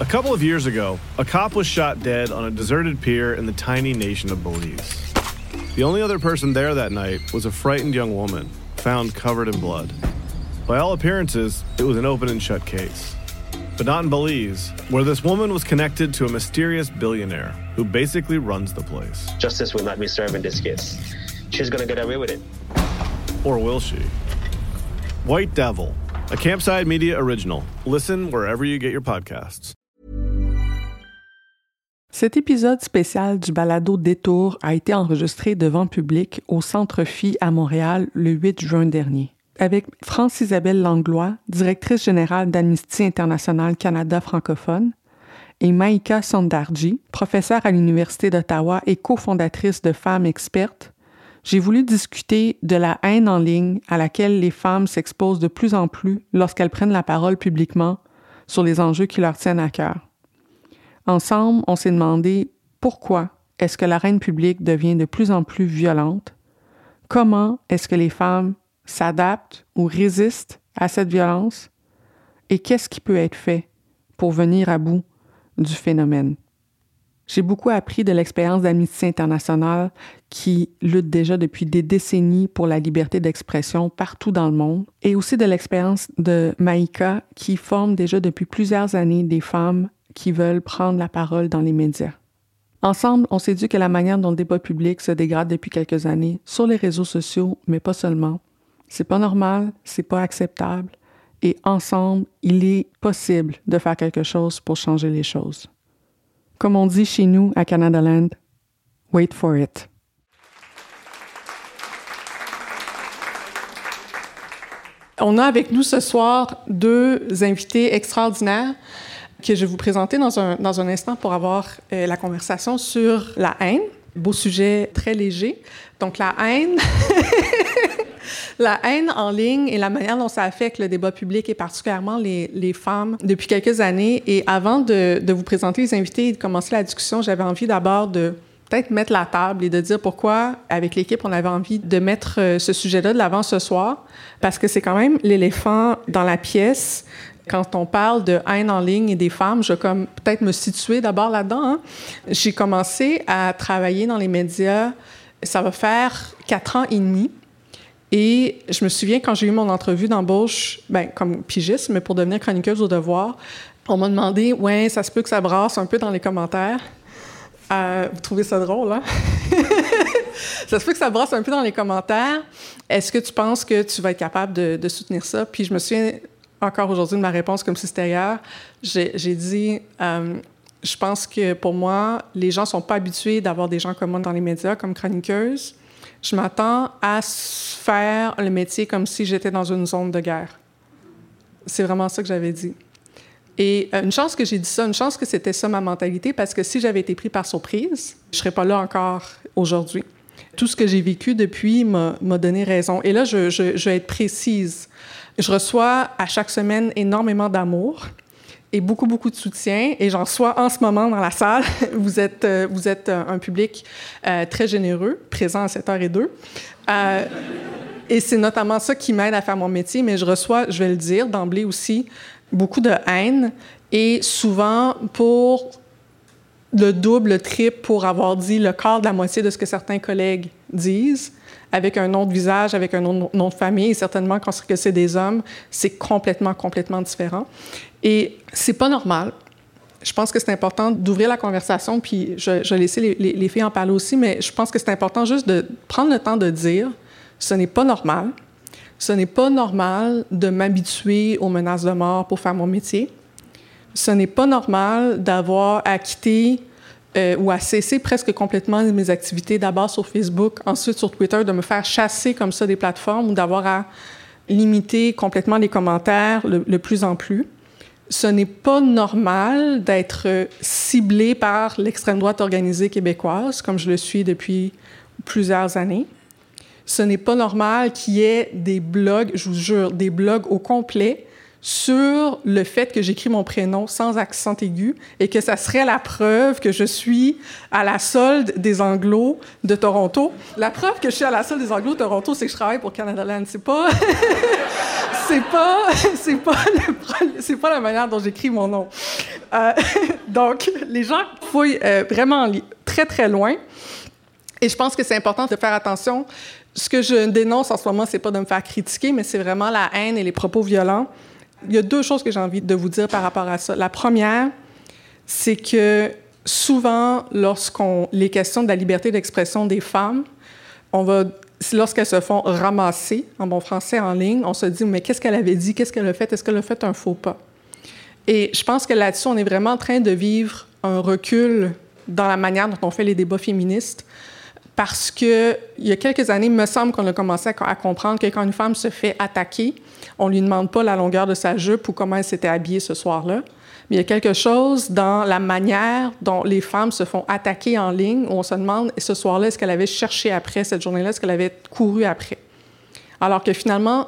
A couple of years ago, a cop was shot dead on a deserted pier in the tiny nation of Belize. The only other person there that night was a frightened young woman, found covered in blood. By all appearances, it was an open and shut case. But not in Belize, where this woman was connected to a mysterious billionaire who basically runs the place. Justice will not be served in this case. She's gonna get away with it. Or will she? White Devil, a Campside Media original. Listen wherever you get your podcasts. Cet épisode spécial du balado Détour a été enregistré devant public au Centre Phi à Montréal le 8 juin dernier. Avec France-Isabelle Langlois, directrice générale d'Amnesty International Canada francophone, et Maïka Sondarji, professeure à l'Université d'Ottawa et cofondatrice de Femmes expertes, j'ai voulu discuter de la haine en ligne à laquelle les femmes s'exposent de plus en plus lorsqu'elles prennent la parole publiquement sur les enjeux qui leur tiennent à cœur. Ensemble, on s'est demandé pourquoi est-ce que la reine publique devient de plus en plus violente? Comment est-ce que les femmes s'adaptent ou résistent à cette violence? Et qu'est-ce qui peut être fait pour venir à bout du phénomène? J'ai beaucoup appris de l'expérience d'Amnesty International qui lutte déjà depuis des décennies pour la liberté d'expression partout dans le monde et aussi de l'expérience de Maïka qui forme déjà depuis plusieurs années des femmes qui veulent prendre la parole dans les médias. Ensemble, on s'est dit que la manière dont le débat public se dégrade depuis quelques années sur les réseaux sociaux, mais pas seulement, c'est pas normal, c'est pas acceptable et ensemble, il est possible de faire quelque chose pour changer les choses. Comme on dit chez nous à Canada Land, wait for it. On a avec nous ce soir deux invités extraordinaires que je vais vous présenter dans un, dans un instant pour avoir euh, la conversation sur la haine. Beau sujet très léger. Donc la haine, la haine en ligne et la manière dont ça affecte le débat public et particulièrement les, les femmes depuis quelques années. Et avant de, de, vous présenter les invités et de commencer la discussion, j'avais envie d'abord de peut-être mettre la table et de dire pourquoi, avec l'équipe, on avait envie de mettre euh, ce sujet-là de l'avant ce soir, parce que c'est quand même l'éléphant dans la pièce. Quand on parle de haine en ligne et des femmes, je vais peut-être me situer d'abord là-dedans. Hein. J'ai commencé à travailler dans les médias, ça va faire quatre ans et demi. Et je me souviens quand j'ai eu mon entrevue d'embauche, ben, comme pigiste, mais pour devenir chroniqueuse au devoir, on m'a demandé, ouais, ça se peut que ça brasse un peu dans les commentaires. Euh, vous trouvez ça drôle, hein? ça se peut que ça brasse un peu dans les commentaires. Est-ce que tu penses que tu vas être capable de, de soutenir ça? Puis je me souviens encore aujourd'hui de ma réponse comme si c'était hier. J'ai dit, euh, je pense que pour moi, les gens sont pas habitués d'avoir des gens comme moi dans les médias, comme chroniqueuse. Je m'attends à faire le métier comme si j'étais dans une zone de guerre. C'est vraiment ça que j'avais dit. Et euh, une chance que j'ai dit ça, une chance que c'était ça ma mentalité, parce que si j'avais été pris par surprise, je serais pas là encore aujourd'hui. Tout ce que j'ai vécu depuis m'a donné raison. Et là, je, je vais être précise. Je reçois à chaque semaine énormément d'amour et beaucoup, beaucoup de soutien. Et j'en reçois en ce moment dans la salle. Vous êtes, euh, vous êtes un public euh, très généreux, présent à 7h02. Euh, et c'est notamment ça qui m'aide à faire mon métier. Mais je reçois, je vais le dire d'emblée aussi, beaucoup de haine. Et souvent pour le double, le triple pour avoir dit le quart de la moitié de ce que certains collègues disent avec un de visage, avec un nom, nom de famille, certainement quand c'est des hommes, c'est complètement, complètement différent. Et c'est pas normal. Je pense que c'est important d'ouvrir la conversation, puis je, je vais laisser les, les, les, filles en parler aussi, mais je pense que c'est important juste de prendre le temps de dire ce n'est pas normal. Ce n'est pas normal de m'habituer aux menaces de mort pour faire mon métier. Ce n'est pas normal d'avoir à quitter euh, ou à cesser presque complètement mes activités, d'abord sur Facebook, ensuite sur Twitter, de me faire chasser comme ça des plateformes ou d'avoir à limiter complètement les commentaires le, le plus en plus. Ce n'est pas normal d'être ciblé par l'extrême droite organisée québécoise, comme je le suis depuis plusieurs années. Ce n'est pas normal qu'il y ait des blogs, je vous jure, des blogs au complet sur le fait que j'écris mon prénom sans accent aigu et que ça serait la preuve que je suis à la solde des Anglos de Toronto. La preuve que je suis à la solde des Anglos de Toronto, c'est que je travaille pour Canada Land. C'est pas... c'est pas, c'est pas, c'est pas la manière dont j'écris mon nom. Euh, donc, les gens fouillent euh, vraiment très, très loin. Et je pense que c'est important de faire attention. Ce que je dénonce en ce moment, c'est pas de me faire critiquer, mais c'est vraiment la haine et les propos violents. Il y a deux choses que j'ai envie de vous dire par rapport à ça. La première, c'est que souvent, lorsqu'on les questions de la liberté d'expression des femmes, on va lorsqu'elles se font ramasser, en bon français, en ligne, on se dit, mais qu'est-ce qu'elle avait dit? Qu'est-ce qu'elle a fait? Est-ce qu'elle a fait un faux pas? Et je pense que là-dessus, on est vraiment en train de vivre un recul dans la manière dont on fait les débats féministes. Parce que il y a quelques années, il me semble qu'on a commencé à, comprendre que quand une femme se fait attaquer, on lui demande pas la longueur de sa jupe ou comment elle s'était habillée ce soir-là. Mais il y a quelque chose dans la manière dont les femmes se font attaquer en ligne où on se demande ce soir-là, est-ce qu'elle avait cherché après cette journée-là, est-ce qu'elle avait couru après? Alors que finalement,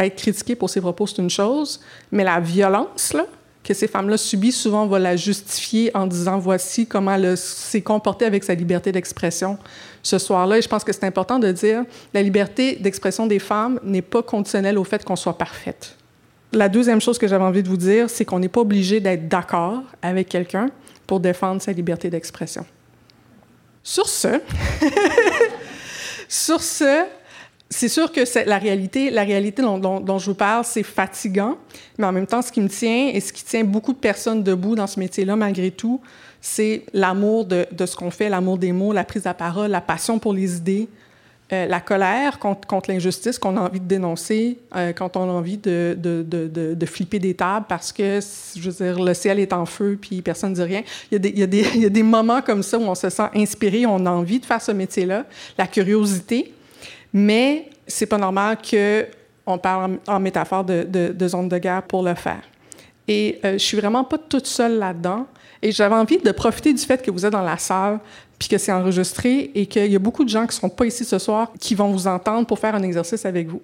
être critiqué pour ses propos, c'est une chose, mais la violence là, que ces femmes-là subissent, souvent, on va la justifier en disant voici comment elle s'est comportée avec sa liberté d'expression ce soir-là. Et je pense que c'est important de dire la liberté d'expression des femmes n'est pas conditionnelle au fait qu'on soit parfaite. La deuxième chose que j'avais envie de vous dire, c'est qu'on n'est pas obligé d'être d'accord avec quelqu'un pour défendre sa liberté d'expression. Sur ce, sur ce, c'est sûr que la réalité, la réalité dont, je vous parle, c'est fatigant, mais en même temps, ce qui me tient et ce qui tient beaucoup de personnes debout dans ce métier-là, malgré tout, c'est l'amour de, de, ce qu'on fait, l'amour des mots, la prise à parole, la passion pour les idées, euh, la colère contre, contre l'injustice qu'on a envie de dénoncer, euh, quand on a envie de, de, de, de, flipper des tables parce que, je veux dire, le ciel est en feu puis personne ne dit rien. Il y, a des, il, y a des, il y a des moments comme ça où on se sent inspiré, on a envie de faire ce métier-là, la curiosité, mais c'est pas normal qu'on parle en, métaphore de, de, zone de guerre pour le faire. Et euh, je suis vraiment pas toute seule là-dedans. Et j'avais envie de profiter du fait que vous êtes dans la salle puis que c'est enregistré et qu'il y a beaucoup de gens qui sont pas ici ce soir qui vont vous entendre pour faire un exercice avec vous.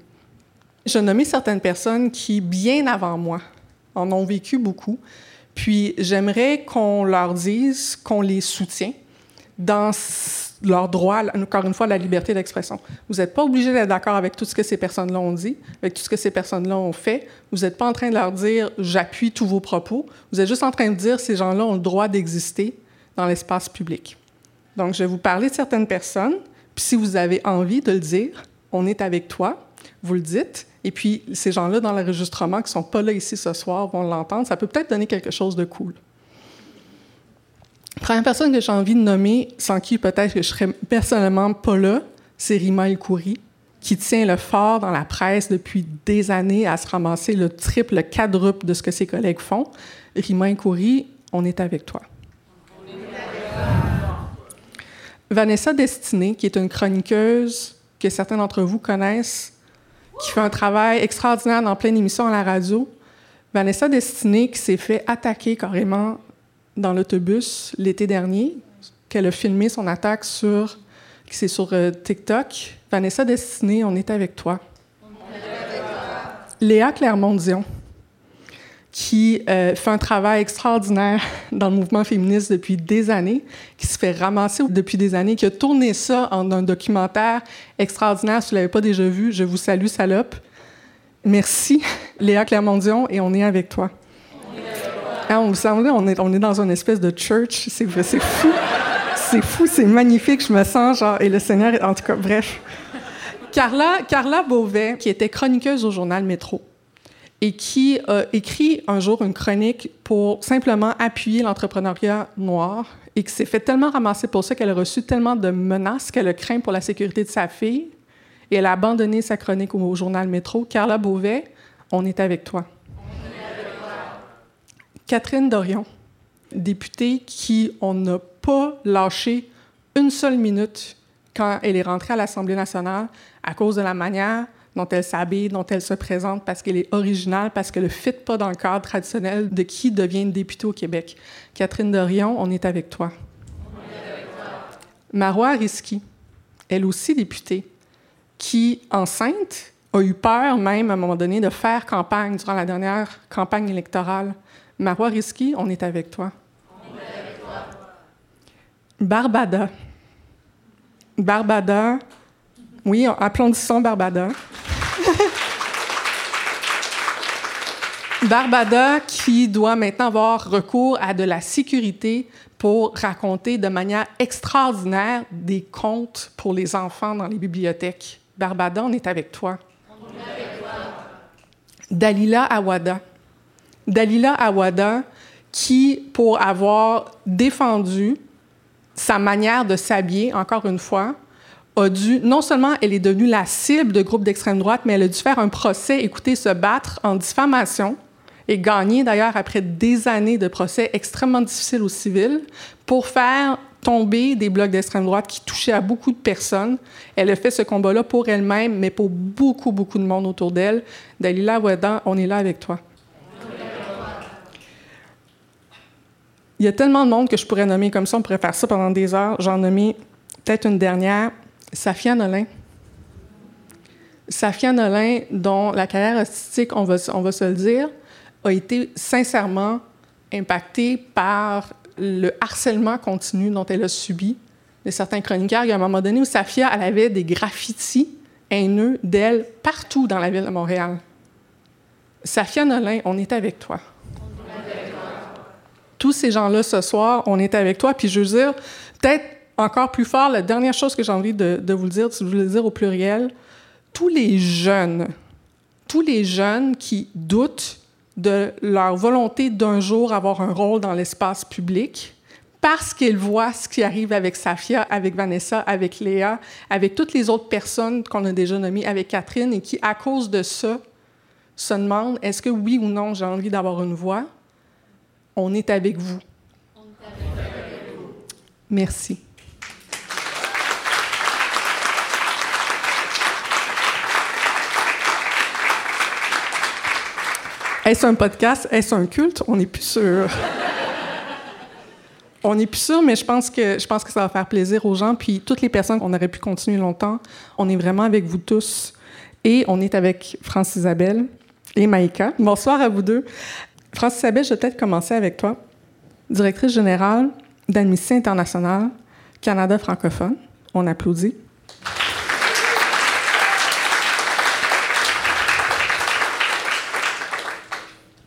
Je nommé certaines personnes qui, bien avant moi, en ont vécu beaucoup. Puis j'aimerais qu'on leur dise qu'on les soutient dans leur droit, encore une fois, à la liberté d'expression. Vous n'êtes pas obligé d'être d'accord avec tout ce que ces personnes-là ont dit, avec tout ce que ces personnes-là ont fait. Vous n'êtes pas en train de leur dire j'appuie tous vos propos. Vous êtes juste en train de dire ces gens-là ont le droit d'exister dans l'espace public. Donc, je vais vous parler de certaines personnes, puis si vous avez envie de le dire, on est avec toi, vous le dites, et puis ces gens-là dans l'enregistrement qui ne sont pas là ici ce soir vont l'entendre, ça peut peut-être donner quelque chose de cool. Première personne que j'ai envie de nommer, sans qui peut-être que je serais personnellement pas là, c'est Rima El qui tient le fort dans la presse depuis des années à se ramasser le triple, le quadruple de ce que ses collègues font. Rima El on est avec toi. Vanessa Destiné, qui est une chroniqueuse que certains d'entre vous connaissent, qui fait un travail extraordinaire dans pleine émission à la radio. Vanessa Destiné, qui s'est fait attaquer carrément dans l'autobus l'été dernier, qu'elle a filmé son attaque sur, c'est sur euh, TikTok. Vanessa Destiné, on est avec toi. On est avec toi. Léa Clermont-Dion qui euh, fait un travail extraordinaire dans le mouvement féministe depuis des années, qui se fait ramasser depuis des années, qui a tourné ça en un documentaire extraordinaire. Si vous ne l'avez pas déjà vu, je vous salue, salope. Merci, Léa Clermont-Dion, et on est avec toi. Ah, on, on, est, on est dans une espèce de church. C'est fou. c'est fou, c'est magnifique. Je me sens genre... Et le Seigneur... En tout cas, bref. Carla, Carla Beauvais, qui était chroniqueuse au journal Métro, et qui a écrit un jour une chronique pour simplement appuyer l'entrepreneuriat noir et qui s'est fait tellement ramasser pour ça qu'elle a reçu tellement de menaces qu'elle craint pour la sécurité de sa fille et elle a abandonné sa chronique au, journal Métro. Carla Beauvais, on est avec toi. Catherine Dorion, députée qui on n'a pas lâché une seule minute quand elle est rentrée à l'Assemblée nationale à cause de la manière dont elle s'habille, dont elle se présente, parce qu'elle est originale, parce qu'elle ne fit pas dans le cadre traditionnel de qui devient députée au Québec. Catherine Dorion, on est avec toi. Est avec. Marois Risky, elle aussi députée, qui, enceinte, a eu peur même à un moment donné de faire campagne durant la dernière campagne électorale. Marois Risky, on est avec toi. On est avec toi. Barbada. Barbada, oui, applaudissons Barbada. Barbada qui doit maintenant avoir recours à de la sécurité pour raconter de manière extraordinaire des contes pour les enfants dans les bibliothèques. Barbada, on est avec toi. On est avec toi. Dalila Awada. Dalila Awada, qui, pour avoir défendu sa manière de s'habiller, encore une fois, a dû, non seulement elle est devenue la cible de groupes d'extrême droite, mais elle a dû faire un procès, écouter, se battre en diffamation et gagner d'ailleurs après des années de procès extrêmement difficiles aux civils pour faire tomber des blocs d'extrême droite qui touchaient à beaucoup de personnes. Elle a fait ce combat-là pour elle-même, mais pour beaucoup, beaucoup de monde autour d'elle. Dalila Ouedan, on est là avec toi. Il y a tellement de monde que je pourrais nommer comme ça, on pourrait faire ça pendant des heures. J'en nommé peut-être une dernière, Safia Nolin. Safia Nolin, dont la carrière artistique, on va, on va se le dire, a été sincèrement impactée par le harcèlement continu dont elle a subi de certains chroniqueurs. Il y a un moment donné où Safia, elle avait des graffitis haineux d'elle partout dans la ville de Montréal. Safia Nolin, on est avec toi. Tous ces gens-là ce soir, on est avec toi. Puis je veux dire, peut-être encore plus fort, la dernière chose que j'ai envie de, vous dire, si le dire au pluriel, tous les jeunes, tous les jeunes qui doutent de leur volonté d'un jour avoir un rôle dans l'espace public parce qu'ils voient ce qui arrive avec Safia, avec Vanessa, avec Léa, avec toutes les autres personnes qu'on a déjà nommées, avec Catherine, et qui, à cause de ça, se demandent est-ce que oui ou non j'ai envie d'avoir une voix? On est avec vous. On est. Merci. Est-ce un podcast? Est-ce un culte? On n'est plus sûr. on n'est plus sûr, mais je pense, que, je pense que ça va faire plaisir aux gens. Puis toutes les personnes qu'on aurait pu continuer longtemps, on est vraiment avec vous tous. Et on est avec France Isabelle et Maïka. Bonsoir à vous deux. France Isabelle, je vais peut-être commencer avec toi. Directrice générale d'Amnesty International, Canada francophone. On applaudit.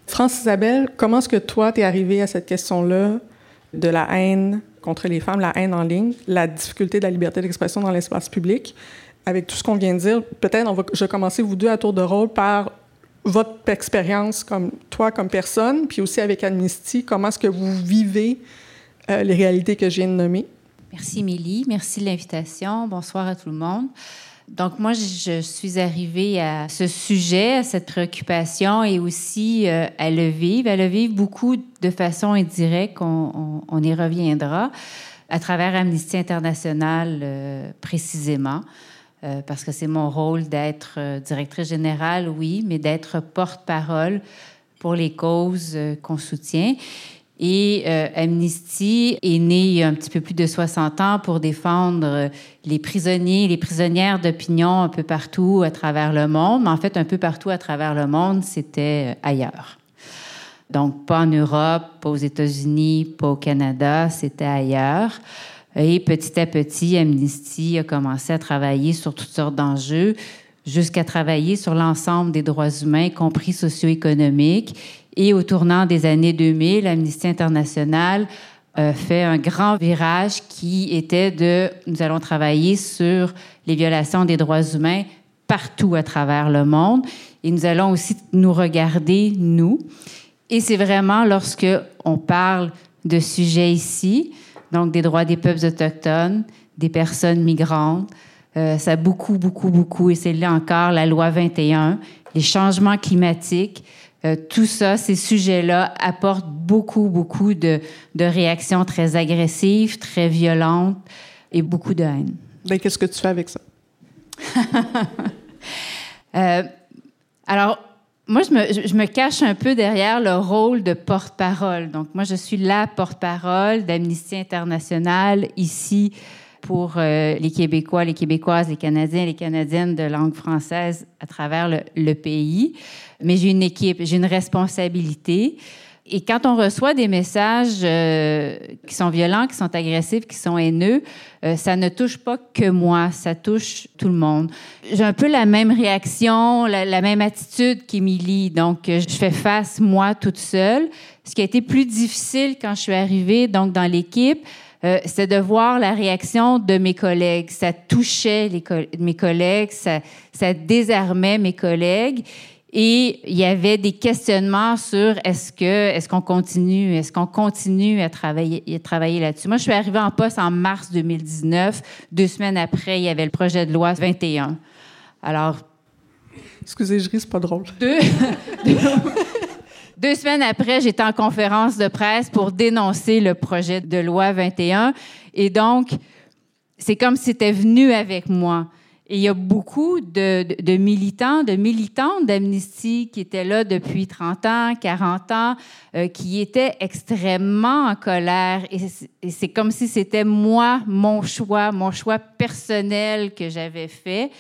France Isabelle, comment est-ce que toi, tu es arrivée à cette question-là de la haine contre les femmes, la haine en ligne, la difficulté de la liberté d'expression dans l'espace public? Avec tout ce qu'on vient de dire, peut-être je vais commencer vous deux à tour de rôle par votre expérience comme toi comme personne, puis aussi avec Amnesty, comment est-ce que vous vivez euh, les réalités que je viens de nommer? Merci, Émilie. Merci de l'invitation. Bonsoir à tout le monde. Donc moi, je suis arrivée à ce sujet, à cette préoccupation et aussi euh, à le vivre, à le vivre beaucoup de façon indirecte, on, on, y reviendra, à travers Amnesty International euh, précisément, euh, parce que c'est mon rôle d'être directrice générale, oui, mais d'être porte-parole pour les causes qu'on soutient. Et euh, Amnesty est né il y a un petit peu plus de 60 ans pour défendre euh, les prisonniers, les prisonnières d'opinion un peu partout à travers le monde. Mais en fait, un peu partout à travers le monde, c'était euh, ailleurs. Donc, pas en Europe, pas aux États-Unis, pas au Canada, c'était ailleurs. Et petit à petit, Amnesty a commencé à travailler sur toutes sortes d'enjeux, jusqu'à travailler sur l'ensemble des droits humains, y compris socio-économiques et au tournant des années 2000, Amnesty International euh, fait un grand virage qui était de nous allons travailler sur les violations des droits humains partout à travers le monde et nous allons aussi nous regarder nous. Et c'est vraiment lorsque on parle de sujets ici, donc des droits des peuples autochtones, des personnes migrantes, euh, ça a beaucoup, beaucoup, beaucoup, et c'est là encore la loi 21, les changements climatiques, euh, tout ça, ces sujets-là apportent beaucoup, beaucoup de, réactions très agressives, très violentes et beaucoup de haine. Ben, qu'est-ce que tu fais avec ça? Euh, alors, moi, je me, je me, cache un peu derrière le rôle de porte-parole. Donc, moi, je suis la porte-parole d'Amnesty International ici pour euh, les Québécois, les Québécoises, les Canadiens, les Canadiennes de langue française à travers le, pays. Mais j'ai une équipe, j'ai une responsabilité. Et quand on reçoit des messages euh, qui sont violents, qui sont agressifs, qui sont haineux, euh, ça ne touche pas que moi, ça touche tout le monde. J'ai un peu la même réaction, la, même attitude qu'Émilie. Donc, euh, je fais face, moi, toute seule. Ce qui a été plus difficile quand je suis arrivée donc dans l'équipe, c'est de voir la réaction de mes collègues. Ça touchait mes collègues, ça, ça désarmait mes collègues. Et il y avait des questionnements sur est-ce que est-ce qu'on continue, est-ce qu'on continue à travailler, à travailler là-dessus. Moi, je suis arrivée en poste en mars 2019. Deux semaines après, il y avait le projet de loi 21. Alors. Excusez, je ris, c'est pas drôle. Deux, deux semaines après, j'étais en conférence de presse pour dénoncer le projet de loi 21. Et donc, c'est comme si c'était venu avec moi. Et il y a beaucoup de, militants, de militantes d'Amnesty qui étaient là depuis 30 ans, 40 ans, euh, qui étaient extrêmement en colère. Et c'est comme si c'était moi, mon choix, mon choix personnel que j'avais fait.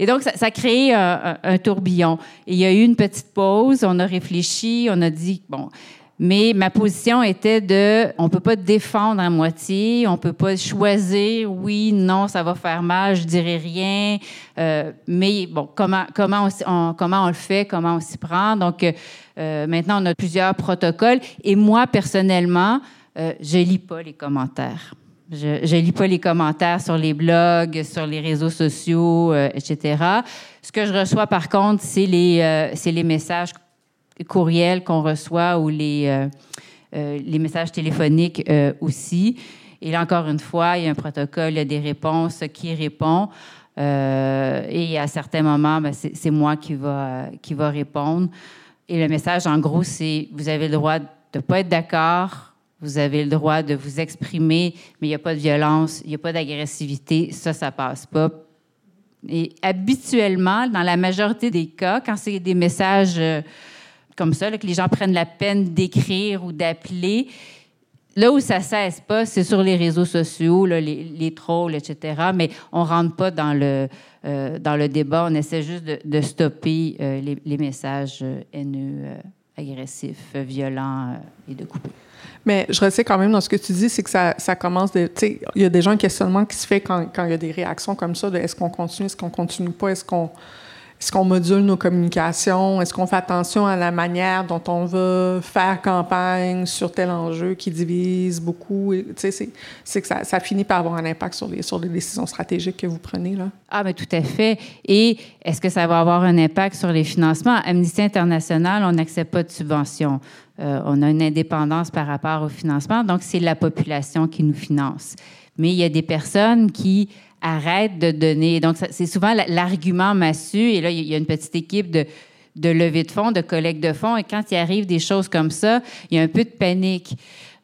Et donc, ça, a créé un, un, tourbillon. Et il y a eu une petite pause, on a réfléchi, on a dit, bon, mais ma position était de, on peut pas défendre à moitié, on peut pas choisir, oui, non, ça va faire mal, je dirais rien. Euh, mais bon, comment comment on, comment on le fait, comment on s'y prend. Donc euh, maintenant, on a plusieurs protocoles. Et moi personnellement, euh, je lis pas les commentaires. Je, je lis pas les commentaires sur les blogs, sur les réseaux sociaux, euh, etc. Ce que je reçois par contre, c'est les euh, c'est les messages courriels qu'on reçoit ou les, euh, euh, messages téléphoniques euh, aussi. Et là, encore une fois, il y a un protocole, il y a des réponses qui répond. et à certains moments, ben, c'est moi qui va, qui va répondre. Et le message, en gros, c'est vous avez le droit de ne pas être d'accord, vous avez le droit de vous exprimer, mais il n'y a pas de violence, il n'y a pas d'agressivité, ça, ça passe pas. Et habituellement, dans la majorité des cas, quand c'est des messages comme ça, que les gens prennent la peine d'écrire ou d'appeler. Là où ça cesse pas, c'est sur les réseaux sociaux, les, trolls, etc. Mais on rentre pas dans le, euh, dans le débat. On essaie juste de, stopper euh, les, messages euh, haineux, agressifs, violents et de couper. Mais je ressens quand même dans ce que tu dis, c'est que ça, commence de. Tu sais, il y a déjà un questionnement qui se fait quand, quand il y a des réactions comme ça de est-ce qu'on continue, est-ce qu'on continue pas, est-ce qu'on est-ce qu'on module nos communications? Est-ce qu'on fait attention à la manière dont on va faire campagne sur tel enjeu qui divise beaucoup? C'est, c'est que ça, finit par avoir un impact sur les, sur les décisions stratégiques que vous prenez. Là. Ah, mais tout à fait. Et est-ce que ça va avoir un impact sur les financements? Amnesty International, on n'accepte pas de subventions. Euh, on a une indépendance par rapport au financement, donc c'est la population qui nous finance. Mais il y a des personnes qui arrête de donner. Donc, c'est souvent l'argument massu. Et là, il y a une petite équipe de, de levée de fonds, de collecte de fonds. Et quand il arrive des choses comme ça, il y a un peu de panique.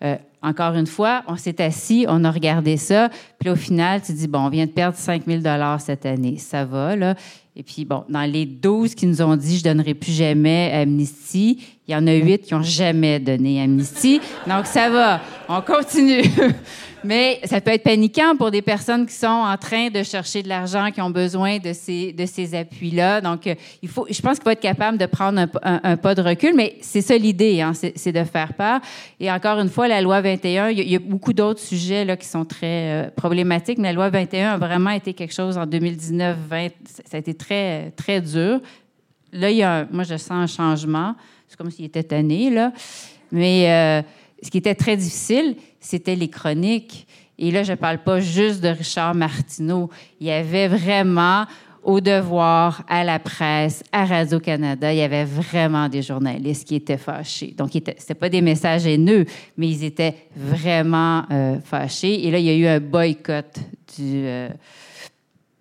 Euh, encore une fois, on s'est assis, on a regardé ça. Puis au final, tu dis, bon, on vient de perdre 5 000 cette année. Ça va, là. Et puis, bon, dans les 12 qui nous ont dit, je donnerai plus jamais Amnesty, il y en a 8 qui n'ont jamais donné Amnesty. Donc, ça va. On continue. Mais ça peut être paniquant pour des personnes qui sont en train de chercher de l'argent, qui ont besoin de ces, de ces appuis-là. Donc, euh, il faut, je pense qu'il faut être capable de prendre un, pas de recul, mais c'est ça l'idée, hein, c'est de faire part. Et encore une fois, la loi 21, il y a, beaucoup d'autres sujets là, qui sont très euh, problématiques, mais la loi 21 a vraiment été quelque chose en 2019-20, ça a été très, très dur. Là, il y a moi, je sens un changement. Comme s'il était tanné, là. Mais... Euh, ce qui était très difficile, c'était les chroniques. Et là, je ne parle pas juste de Richard Martineau. Il y avait vraiment au devoir, à la presse, à Radio-Canada, il y avait vraiment des journalistes qui étaient fâchés. Donc, ce n'était pas des messages haineux, mais ils étaient vraiment euh, fâchés. Et là, il y a eu un boycott euh,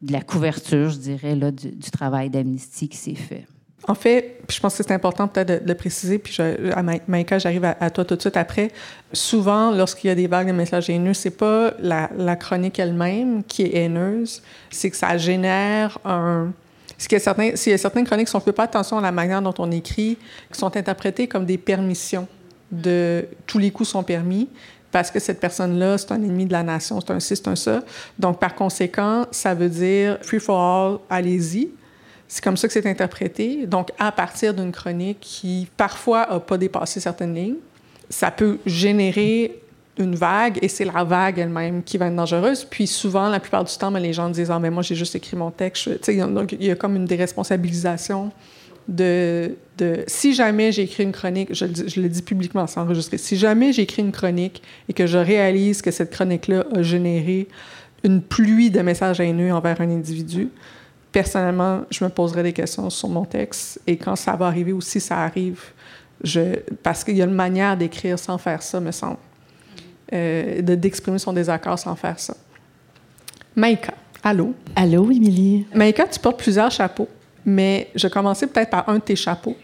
de la couverture, je dirais, là, du, du travail d'Amnesty qui s'est fait. En fait, je pense que c'est important peut-être de, le préciser, puis je, Maïka, j'arrive à, toi tout de suite après. Souvent, lorsqu'il y a des vagues de messages haineux, c'est pas la, chronique elle-même qui est haineuse, c'est que ça génère un... Certains, s'il y a certaines chroniques, si on ne fait pas attention à la manière dont on écrit, qui sont interprétées comme des permissions de tous les coups sont permis, parce que cette personne-là, c'est un ennemi de la nation, c'est un ci, c'est un ça. Donc, par conséquent, ça veut dire free for all, allez-y. C'est comme ça que c'est interprété. Donc, à partir d'une chronique qui, parfois, n'a pas dépassé certaines lignes, ça peut générer une vague et c'est la vague elle-même qui va être dangereuse. Puis souvent, la plupart du temps, ben, les gens disent Ah, mais moi, j'ai juste écrit mon texte. Donc, il y a comme une déresponsabilisation de. Si jamais j'ai écrit une chronique, je, le dis publiquement sans enregistrer, si jamais j'ai écrit une chronique et que je réalise que cette chronique-là a généré une pluie de messages haineux envers un individu, personnellement, je me poserai des questions sur mon texte. Et quand ça va arriver ou si ça arrive, je, parce qu'il y a une manière d'écrire sans faire ça, me semble. Euh, d'exprimer son désaccord sans faire ça. Maïka, allô? Allô, Émilie? Maïka, tu portes plusieurs chapeaux, mais je commençais peut-être par un de tes chapeaux,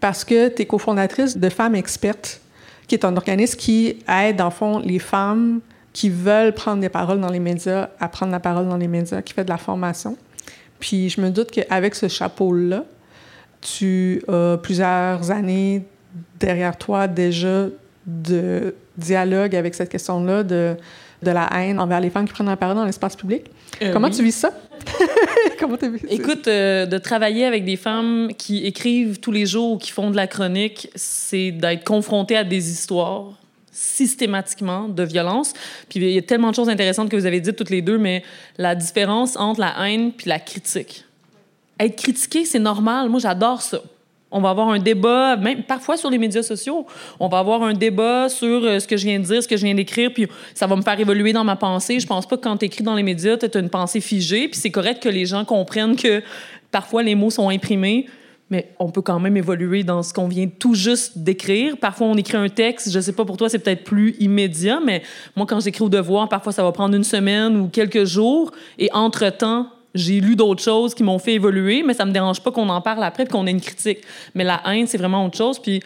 parce que tu es cofondatrice de Femmes Expertes, qui est un organisme qui aide, en fond, les femmes qui veulent prendre des paroles dans les médias à prendre la parole dans les médias, qui fait de la formation. Puis je me doute qu'avec ce chapeau-là, tu as plusieurs années derrière toi déjà de dialogue avec cette question-là de, de la haine envers les femmes qui prennent la parole dans l'espace public. Euh, Comment tu vis ça? Comment tu vis ça? Écoute, euh, de travailler avec des femmes qui écrivent tous les jours ou qui font de la chronique, c'est d'être confronté à des histoires systématiquement de violence. Puis il y a tellement de choses intéressantes que vous avez dites toutes les deux, mais la différence entre la haine puis la critique. Être critiqué, c'est normal. Moi, j'adore ça. On va avoir un débat, même parfois sur les médias sociaux, on va avoir un débat sur euh, ce que je viens de dire, ce que je viens d'écrire, puis ça va me faire évoluer dans ma pensée. Je pense pas que quand tu écris dans les médias, tu as une pensée figée, puis c'est correct que les gens comprennent que parfois les mots sont imprimés, mais on peut quand même évoluer dans ce qu'on vient tout juste d'écrire. Parfois, on écrit un texte, je sais pas pour toi, c'est peut-être plus immédiat, mais moi, quand j'écris au devoir, parfois, ça va prendre une semaine ou quelques jours, et entre-temps, j'ai lu d'autres choses qui m'ont fait évoluer, mais ça me dérange pas qu'on en parle après qu'on ait une critique. Mais la haine, c'est vraiment autre chose. Puis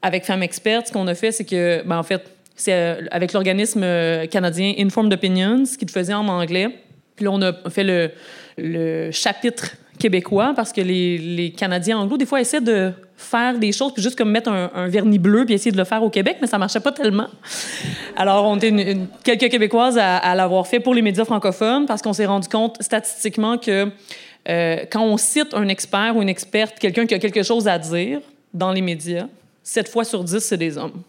avec Femmes Expertes, ce qu'on a fait, c'est que, ben, en fait, c'est euh, avec l'organisme euh, canadien Informed Opinions, qui le faisait en anglais. Puis là, on a fait le, le chapitre québécois parce que les, les, Canadiens anglo, des fois, essaient de faire des choses, puis juste comme mettre un, vernis bleu, puis essayer de le faire au Québec, mais ça marchait pas tellement. Alors, on était une, quelques Québécoises à, l'avoir fait pour les médias francophones parce qu'on s'est rendu compte statistiquement que euh, quand on cite un expert ou une experte, quelqu'un qui a quelque chose à dire dans les médias, 7 fois sur 10, c'est des hommes.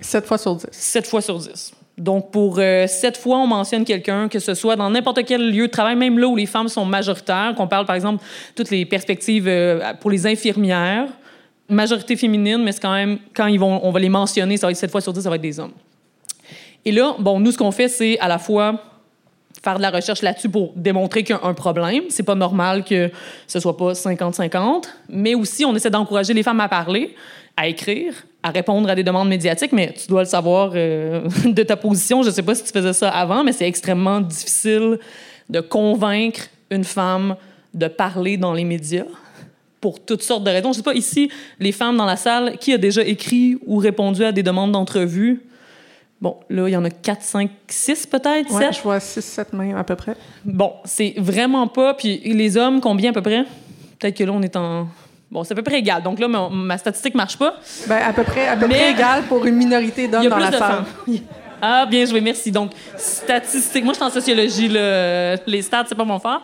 7 fois sur 10. 7 fois sur 10. Donc, pour euh, sept fois, on mentionne quelqu'un, que ce soit dans n'importe quel lieu de travail, même là où les femmes sont majoritaires, qu'on parle, par exemple, toutes les perspectives euh, pour les infirmières, majorité féminine, mais c'est quand même, quand ils vont, on va les mentionner, ça va être sept fois sur dix, ça va être des hommes. Et là, bon, nous, ce qu'on fait, c'est à la fois faire de la recherche là-dessus pour démontrer qu'il y a un problème. C'est pas normal que ce soit pas 50-50, mais aussi, on essaie d'encourager les femmes à parler, à écrire, à répondre à des demandes médiatiques, mais tu dois le savoir euh, de ta position. Je sais pas si tu faisais ça avant, mais c'est extrêmement difficile de convaincre une femme de parler dans les médias pour toutes sortes de raisons. Je sais pas, ici, les femmes dans la salle, qui a déjà écrit ou répondu à des demandes d'entrevue? Bon, là, il y en a 4, 5, 6 peut-être, ouais, je vois 6, 7 mains à peu près. Bon, c'est vraiment pas... Puis les hommes, combien à peu près? Peut-être que là, on est en Bon, c'est à peu près égal. Donc là, ma, statistique marche pas. Ben, à peu près, à peu près égal pour une minorité d'hommes dans la salle. Ah, bien joué, merci. Donc, statistique. Moi, je suis en sociologie, les stats, c'est pas mon fort.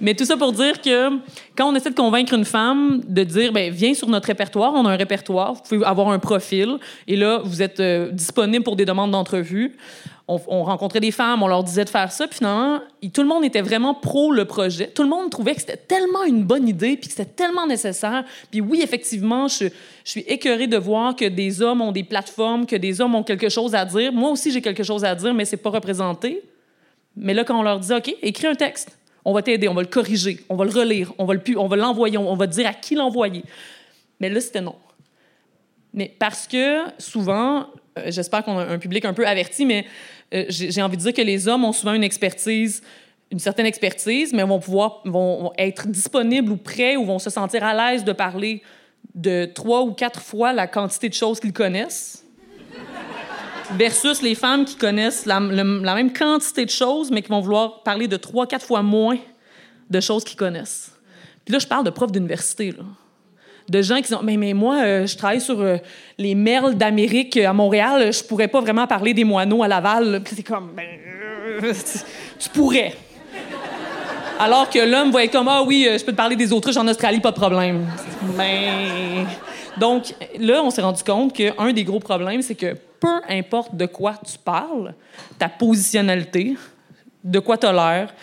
Mais tout ça pour dire que quand on essaie de convaincre une femme de dire, ben viens sur notre répertoire, on a un répertoire, vous pouvez avoir un profil, et là, vous êtes euh, disponible pour des demandes d'entrevue on, rencontrait des femmes, on leur disait de faire ça, puis finalement, tout le monde était vraiment pro le projet. Tout le monde trouvait que c'était tellement une bonne idée, puis que c'était tellement nécessaire. Puis oui, effectivement, je, suis écœurée de voir que des hommes ont des plateformes, que des hommes ont quelque chose à dire. Moi aussi, j'ai quelque chose à dire, mais c'est pas représenté. Mais là, quand on leur dit, OK, écris un texte, on va t'aider, on va le corriger, on va le relire, on va le on va l'envoyer, on va dire à qui l'envoyer. Mais là, c'était non. Mais parce que souvent, j'espère qu'on a un public un peu averti, mais euh, j'ai envie de dire que les hommes ont souvent une expertise, une certaine expertise, mais vont pouvoir vont être disponibles ou prêts ou vont se sentir à l'aise de parler de trois ou quatre fois la quantité de choses qu'ils connaissent. Versus les femmes qui connaissent la, la, même quantité de choses, mais qui vont vouloir parler de trois, quatre fois moins de choses qu'ils connaissent. Puis là, je parle de profs d'université, de gens qui disent mais, moi, euh, je travaille sur euh, les merles d'Amérique à Montréal, je pourrais pas vraiment parler des moineaux à Laval. Puis c'est comme ben, euh, tu pourrais. Alors que l'homme va être comme ah oui, je peux te parler des autruches en Australie, pas de problème. Donc là, on s'est rendu compte qu'un des gros problèmes, c'est que peu importe de quoi tu parles, ta positionnalité, de quoi tu as l'air,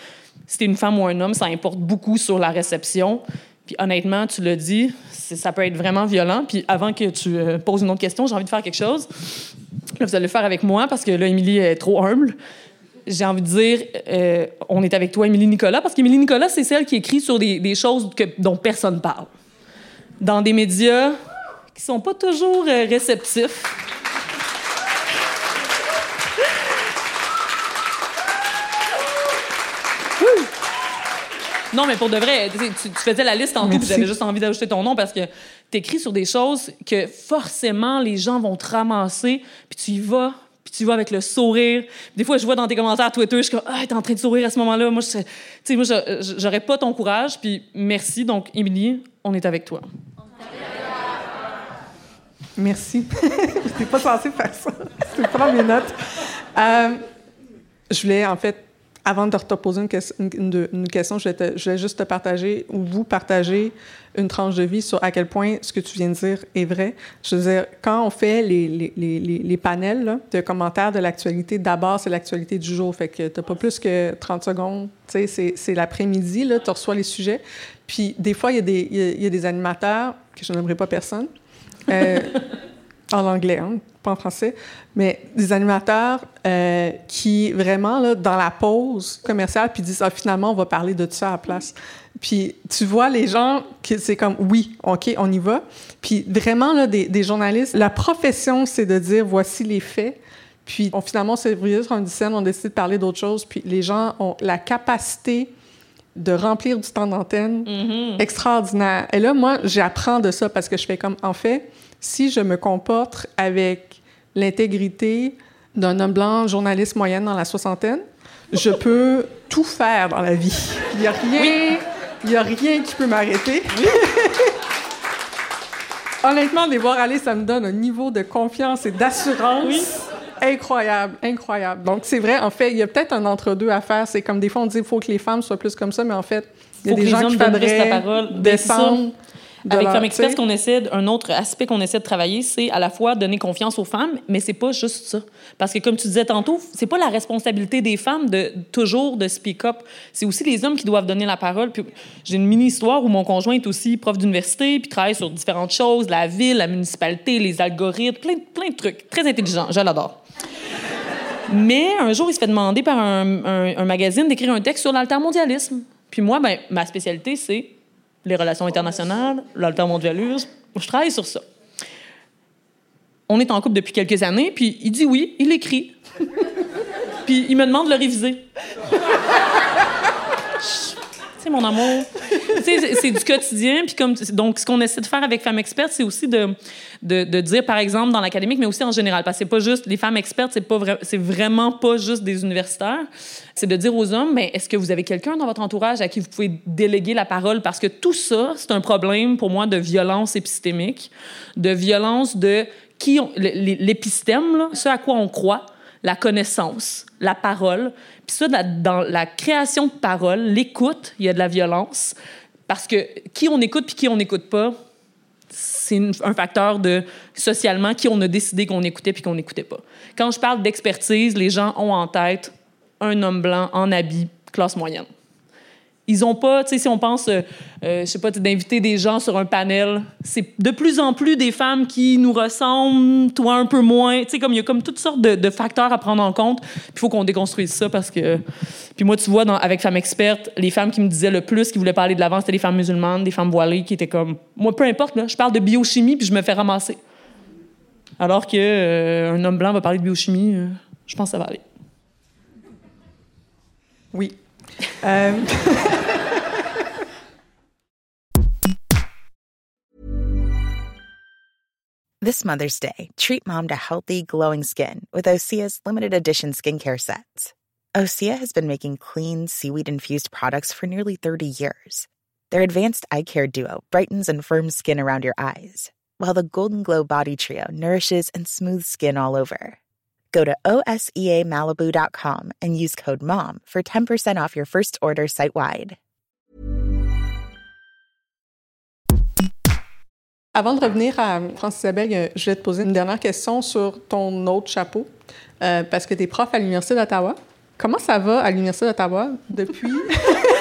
si tu es une femme ou un homme, ça importe beaucoup sur la réception. Puis honnêtement, tu le dis, ça peut être vraiment violent. Puis avant que tu euh, poses une autre question, j'ai envie de faire quelque chose. Là, vous allez le faire avec moi parce que là, Émilie est trop humble. J'ai envie de dire, euh, on est avec toi, Émilie Nicolas, parce qu'Émilie Nicolas, c'est celle qui écrit sur des, choses dont personne parle. Dans des médias qui sont pas toujours euh, réceptifs. Non, mais pour de vrai, tu, faisais la liste en tout, j'avais juste envie d'ajouter ton nom parce que tu écris sur des choses que forcément les gens vont te ramasser, puis tu y vas, puis tu y vas avec le sourire. Des fois, je vois dans tes commentaires Twitter, je suis comme, ah, t'es en train de sourire à ce moment-là. Moi, je, sais, moi, j'aurais pas ton courage, puis merci. Donc, Émilie, on est avec toi. Merci. Je n'étais pas censée faire ça. C'était pas mes notes. Euh, je voulais, en fait, avant de te poser une, question, je vais, juste te partager ou vous partager une tranche de vie sur à quel point ce que tu viens de dire est vrai. Je veux dire, quand on fait les, les, les, les panels de commentaires de l'actualité, d'abord, c'est l'actualité du jour. Fait que tu n'as pas plus que 30 secondes. Tu sais, c'est l'après-midi, tu reçois les sujets. Puis des fois, il y, y, a des animateurs, que je n'aimerais pas personne, euh, en anglais, hein, pas en français, mais des animateurs euh, qui vraiment, là, dans la pause commerciale, puis disent ah, finalement, on va parler de tout ça à la place. Puis tu vois les gens qui c'est comme oui, OK, on y va. Puis vraiment, là, des, des journalistes, la profession, c'est de dire voici les faits. Puis on, finalement, c'est sur une scène, on décide de parler d'autre chose. Puis les gens ont la capacité de remplir du temps d'antenne mm-hmm. extraordinaire. Et là, moi, j'apprends de ça parce que je fais comme, en fait, si je me comporte avec l'intégrité d'un homme blanc, journaliste moyenne dans la soixantaine, je peux tout faire dans la vie. Il n'y a rien, il a rien qui peut m'arrêter. Honnêtement, les voir aller, ça me donne un niveau de confiance et d'assurance incroyable, incroyable. Donc, c'est vrai, en fait, il y a peut-être un entre-deux à faire. C'est comme des fois, on dit qu'il faut que les femmes soient plus comme ça, mais en fait, il y a des gens qui faudrait la parole. descendre avec Femme Experte, qu'on essaie, un autre aspect qu'on essaie de travailler, c'est à la fois donner confiance aux femmes, mais c'est pas juste ça. Parce que comme tu disais tantôt, c'est pas la responsabilité des femmes de toujours de speak up. C'est aussi les hommes qui doivent donner la parole. Puis j'ai une mini histoire où mon conjoint est aussi prof d'université, puis travaille sur différentes choses, la ville, la municipalité, les algorithmes, plein, plein de trucs. Très intelligent, je l'adore. Mais un jour, il se fait demander par un, un magazine d'écrire un texte sur l'altermondialisme. Puis moi, ben, ma spécialité, c'est les relations internationales, l'altermondialisme. Je travaille sur ça. On est en couple depuis quelques années, puis il dit oui, il écrit. puis il me demande de le réviser. C'est mon amour. c'est du quotidien. Puis comme, donc, ce qu'on essaie de faire avec Femmes Expertes, c'est aussi de, de, dire, par exemple, dans l'académique, mais aussi en général, parce que c'est pas juste, les femmes expertes, c'est pas vraiment pas juste des universitaires. C'est de dire aux hommes, mais est-ce que vous avez quelqu'un dans votre entourage à qui vous pouvez déléguer la parole? Parce que tout ça, c'est un problème pour moi de violence épistémique, de violence de qui, l'épistème, ce à quoi on croit, la connaissance, la parole. Puis ça, dans la création de parole, l'écoute, il y a de la violence. Parce que qui on écoute puis qui on n'écoute pas, c'est un facteur de socialement qui on a décidé qu'on écoutait puis qu'on n'écoutait pas. Quand je parle d'expertise, les gens ont en tête un homme blanc en habit, classe moyenne. Ils ont pas, tu sais, si on pense, euh, euh, je sais pas, d'inviter des gens sur un panel, c'est de plus en plus des femmes qui nous ressemblent, toi un peu moins. Tu sais, comme il y a comme toutes sortes de, facteurs à prendre en compte. Il faut qu'on déconstruise ça parce que. Puis moi, tu vois, avec Femmes Expertes, les femmes qui me disaient le plus, qui voulaient parler de l'avant, c'était les femmes musulmanes, des femmes voilées, qui étaient comme. Moi, peu importe, là, je parle de biochimie puis je me fais ramasser. Alors qu'un euh, homme blanc va parler de biochimie, je pense que ça va aller. Oui. Euh... this Mother's Day, treat mom to healthy, glowing skin with Osea's limited edition skincare sets. Osea has been making clean, seaweed infused products for nearly 30 years. Their advanced eye care duo brightens and firms skin around your eyes, while the Golden Glow Body Trio nourishes and smooths skin all over. Go to OSEAMalibu.com and use code MOM for 10% off your first order site wide. Avant de revenir à Francis Isabelle, je vais te poser une dernière question sur ton autre chapeau, euh, parce que tu es prof à l'Université d'Ottawa. Comment ça va à l'Université d'Ottawa depuis?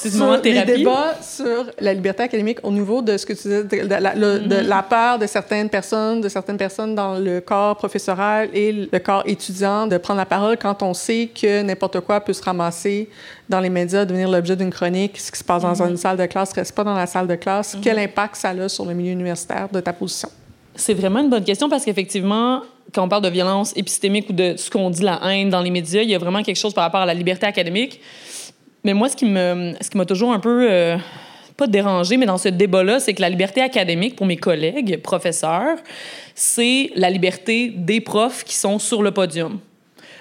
C'est du moment thérapie. Les débats sur la liberté académique au niveau de ce que tu disais, de, la, de mm-hmm. la peur de certaines personnes, de certaines personnes dans le corps professoral et le corps étudiant de prendre la parole quand on sait que n'importe quoi peut se ramasser dans les médias, devenir l'objet d'une chronique, ce qui se passe dans mm-hmm. une salle de classe reste pas dans la salle de classe. Mm-hmm. Quel impact ça a sur le milieu universitaire de ta position? C'est vraiment une bonne question parce qu'effectivement, quand on parle de violence épistémique ou de ce qu'on dit la haine dans les médias, il y a vraiment quelque chose par rapport à la liberté académique. Mais moi, ce qui me, ce qui m'a toujours un peu euh, pas dérangé, mais dans ce débat-là, c'est que la liberté académique pour mes collègues professeurs, c'est la liberté des profs qui sont sur le podium.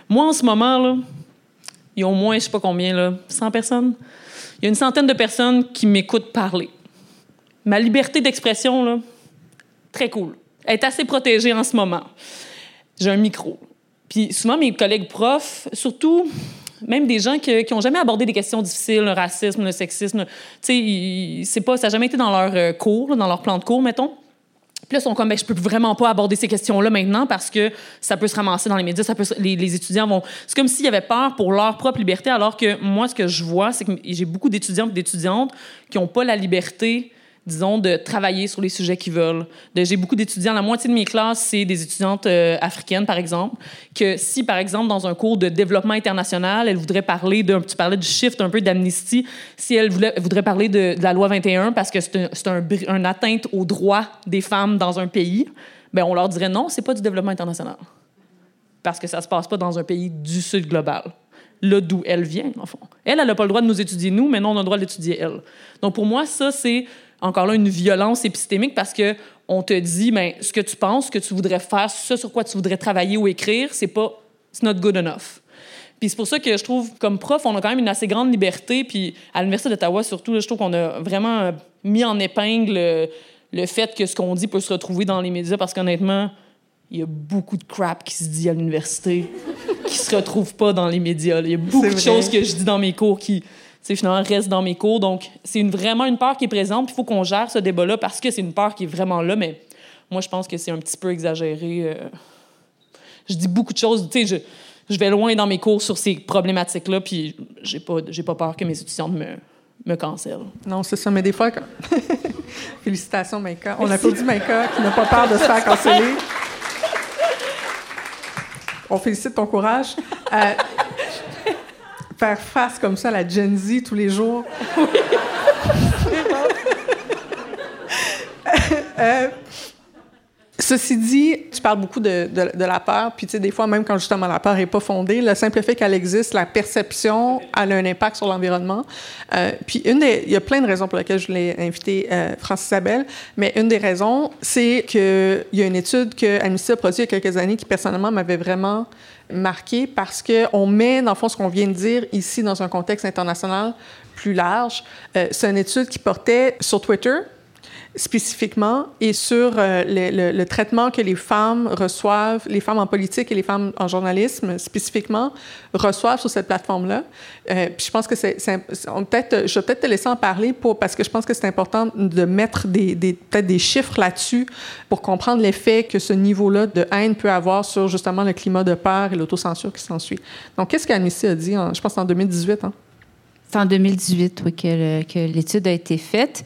Moi, en ce moment, là, il y a au moins, je sais pas combien, là, 100 personnes? Il y a une centaine de personnes qui m'écoutent parler. Ma liberté d'expression, là, très cool. Elle est assez protégée en ce moment. J'ai un micro. Puis souvent, mes collègues profs, surtout même des gens qui n'ont jamais abordé des questions difficiles, le racisme, le sexisme, tu sais, ça n'a jamais été dans leur euh, cours, dans leur plan de cours, mettons. Puis là, ils sont comme, ben, je peux vraiment pas aborder ces questions-là maintenant parce que ça peut se ramasser dans les médias, ça peut les, les, étudiants vont... C'est comme s'ils avaient peur pour leur propre liberté, alors que moi, ce que je vois, c'est que j'ai beaucoup d'étudiants et d'étudiantes qui n'ont pas la liberté disons, de travailler sur les sujets qu'ils veulent. J'ai beaucoup d'étudiants, la moitié de mes classes, c'est des étudiantes euh, africaines, par exemple, que si, par exemple, dans un cours de développement international, elles voudraient parler d'un, tu parlais du shift un peu d'amnistie, si elles voudraient parler de, la loi 21 parce que c'est, un, atteinte aux droits des femmes dans un pays, ben on leur dirait non, c'est pas du développement international. Parce que ça se passe pas dans un pays du sud global là d'où elle vient, en fond. Elle, elle n'a pas le droit de nous étudier, nous, mais non, on a le droit d'étudier elle. Donc, pour moi, ça, c'est encore là, une violence épistémique parce que on te dit, ben, ce que tu penses, ce que tu voudrais faire, ce sur quoi tu voudrais travailler ou écrire, c'est pas, it's not good enough. Puis c'est pour ça que je trouve, comme prof, on a quand même une assez grande liberté. Puis à l'Université d'Ottawa, surtout, je trouve qu'on a vraiment euh, mis en épingle le, fait que ce qu'on dit peut se retrouver dans les médias parce qu'honnêtement, il y a beaucoup de crap qui se dit à l'université qui se retrouve pas dans les médias. Il y a beaucoup de choses que je dis dans mes cours qui finalement reste dans mes cours. Donc, c'est une, vraiment une peur qui est présente. Il faut qu'on gère ce débat-là parce que c'est une peur qui est vraiment là. Mais moi, je pense que c'est un petit peu exagéré. Euh. Je dis beaucoup de choses. Tu sais, je, je vais loin dans mes cours sur ces problématiques-là, puis j'ai pas, j'ai pas peur que mes étudiants me, me cancellent. Non, c'est ça. Mais des fois, félicitations, Maïka. On applaudit Maïka qui n'a pas peur de se faire canceller. On félicite ton courage. Euh, faire face comme ça à la Gen Z tous les jours. euh, Ceci dit, tu parles beaucoup de, de, de la peur, puis tu sais, des fois, même quand justement la peur n'est pas fondée, le simple fait qu'elle existe, la perception, elle a un impact sur l'environnement. Euh, puis une des, il y a plein de raisons pour lesquelles je l'ai invité euh, Francis Isabelle, mais une des raisons, c'est qu'il y a une étude que Amnesty a produite il y a quelques années qui, personnellement, m'avait vraiment marqué parce qu'on met, dans le fond, ce qu'on vient de dire ici dans un contexte international plus large. Euh, c'est une étude qui portait sur Twitter, spécifiquement et sur euh, le, traitement que les femmes reçoivent, les femmes en politique et les femmes en journalisme spécifiquement reçoivent sur cette plateforme-là. Euh, je pense que c'est, peut-être, je vais peut-être te laisser en parler pour, parce que je pense que c'est important de mettre des, peut-être des chiffres là-dessus pour comprendre l'effet que ce niveau-là de haine peut avoir sur justement le climat de peur et l'autocensure qui s'ensuit. Donc, qu'est-ce qu'Anissy a dit, je pense en 2018? Hein? C'est en 2018 oui, que l'étude a été faite.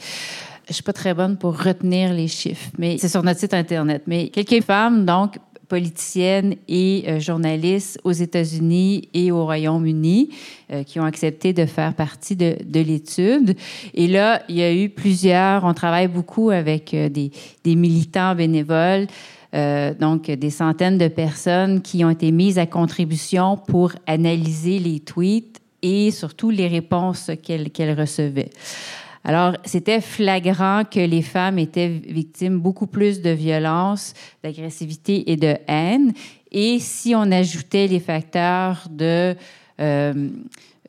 Je suis pas très bonne pour retenir les chiffres, mais c'est sur notre site Internet. Mais quelques femmes, donc, politiciennes et euh, journalistes aux États-Unis et au Royaume-Uni euh, qui ont accepté de faire partie de, de l'étude. Et là, il y a eu plusieurs, on travaille beaucoup avec euh, des, militants bénévoles, donc des centaines de personnes qui ont été mises à contribution pour analyser les tweets et surtout les réponses qu'elles recevaient. Alors, c'était flagrant que les femmes étaient victimes beaucoup plus de violence, d'agressivité et de haine. Et si on ajoutait les facteurs de, euh,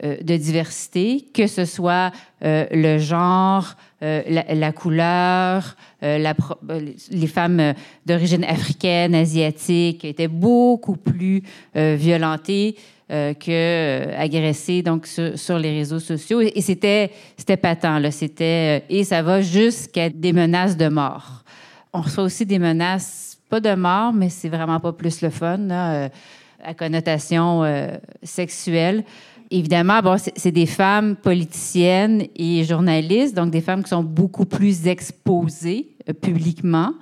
euh, de diversité, que ce soit euh, le genre, la, couleur, les femmes d'origine africaine, asiatique étaient beaucoup plus violentées. Que agressées donc sur, les réseaux sociaux. Et, c'était c'était patent là. C'était et ça va jusqu'à des menaces de mort. On reçoit aussi des menaces pas de mort mais c'est vraiment pas plus le fun là, à connotation sexuelle. Évidemment, bon, c'est des femmes politiciennes et journalistes, donc des femmes qui sont beaucoup plus exposées euh, publiquement,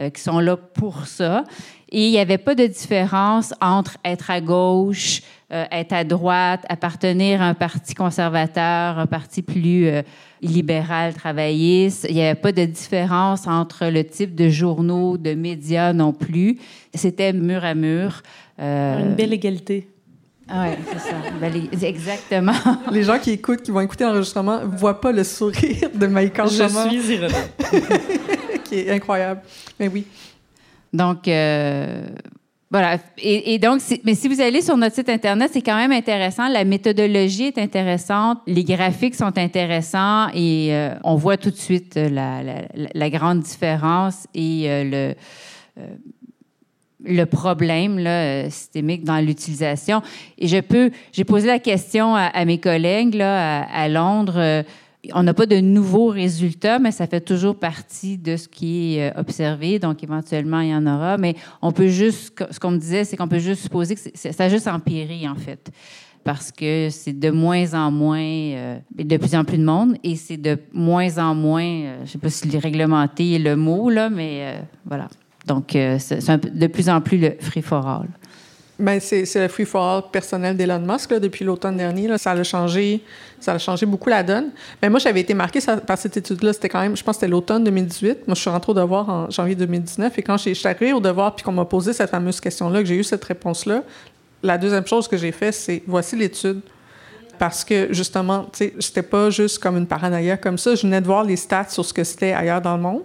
euh, qui sont là pour ça. Et il n'y avait pas de différence entre être à gauche, euh, être à droite, appartenir à un parti conservateur, un parti plus libéral, travailliste. Il n'y avait pas de différence entre le type de journaux, de médias non plus. C'était mur à mur. Une belle égalité. Ah oui, c'est ça. Ben, exactement. Les gens qui écoutent, qui vont écouter l'enregistrement, ne voient pas le sourire de Maïka Je suis ironée. incroyable. Mais oui. Donc, euh, voilà. Et, donc, mais si vous allez sur notre site Internet, c'est quand même intéressant. La méthodologie est intéressante. Les graphiques sont intéressants et euh, on voit tout de suite la, la, grande différence et euh, le problème euh, systémique dans l'utilisation. Et je peux, j'ai posé la question à, mes collègues là, à, Londres. Euh, on n'a pas de nouveaux résultats, mais ça fait toujours partie de ce qui est euh, observé. Donc, éventuellement, il y en aura. Mais on peut juste, ce qu'on me disait, c'est qu'on peut juste supposer que ça a juste empiré, en fait. Parce que c'est de moins en moins, de plus en plus de monde, et c'est de moins en moins, je ne sais pas si réglementé est le mot, là, mais voilà. Donc, euh, c'est de plus en plus le free for all. Ben, c'est le free for all personnel d'Elon Musk depuis l'automne dernier. Ça a changé, ça a changé beaucoup la donne. Mais moi, j'avais été marquée par cette étude-là. C'était quand même, je pense, c'était l'automne 2018. Moi, je suis rentrée au devoir en janvier 2019. Et quand je suis arrivée au devoir, puis qu'on m'a posé cette fameuse question-là, que j'ai eu cette réponse-là, la deuxième chose que j'ai fait, c'est voici l'étude. Parce que justement, tu sais, c'était pas juste comme une paranoïa comme ça. Je venais de voir les stats sur ce que c'était ailleurs dans le monde.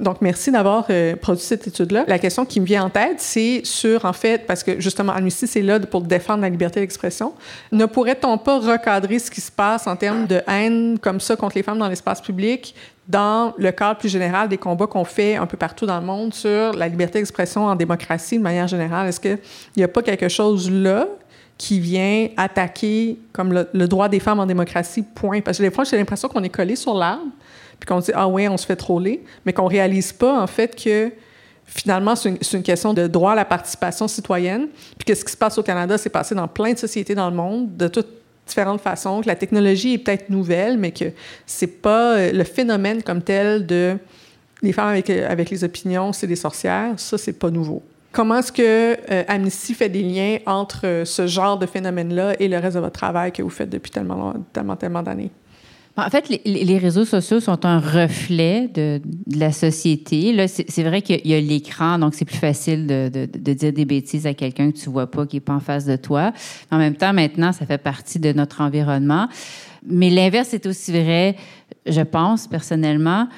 Donc, merci d'avoir euh, produit cette étude-là. La question qui me vient en tête, c'est sur, en fait, parce que justement, Amnesty, c'est là pour défendre la liberté d'expression. Ne pourrait-on pas recadrer ce qui se passe en termes de haine comme ça contre les femmes dans l'espace public dans le cadre plus général des combats qu'on fait un peu partout dans le monde sur la liberté d'expression en démocratie de manière générale? Est-ce qu'il n'y a pas quelque chose là qui vient attaquer comme le, droit des femmes en démocratie, point? Parce que des fois, j'ai l'impression qu'on est collé sur l'arbre puis qu'on dit ah ouais, on se fait troller, mais qu'on réalise pas en fait que finalement c'est une, question de droit à la participation citoyenne, puis que ce qui se passe au Canada s'est passé dans plein de sociétés dans le monde de toutes différentes façons, que la technologie est peut-être nouvelle, mais que c'est pas euh, le phénomène comme tel de les femmes avec, euh, avec les opinions, c'est des sorcières, ça c'est pas nouveau. Comment est-ce que euh, Amnesty fait des liens entre ce genre de phénomène-là et le reste de votre travail que vous faites depuis tellement, tellement, tellement d'années? En fait, les, réseaux sociaux sont un reflet de, la société. Là, c'est vrai qu'il y a l'écran, donc c'est plus facile de, dire des bêtises à quelqu'un que tu vois pas, qui est pas en face de toi. En même temps, maintenant, ça fait partie de notre environnement. Mais l'inverse est aussi vrai, je pense personnellement.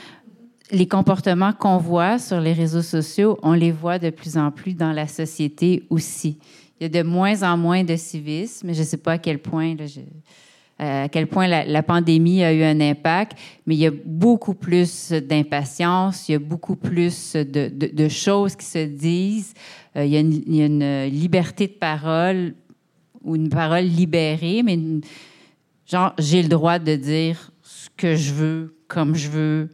Les comportements qu'on voit sur les réseaux sociaux, on les voit de plus en plus dans la société aussi. Il y a de moins en moins de civisme. Je ne sais pas à quel point. À quel point la, pandémie a eu un impact, mais il y a beaucoup plus d'impatience, il y a beaucoup plus de, choses qui se disent, euh, il, y a une, liberté de parole ou une parole libérée, mais genre, j'ai le droit de dire ce que je veux, comme je veux.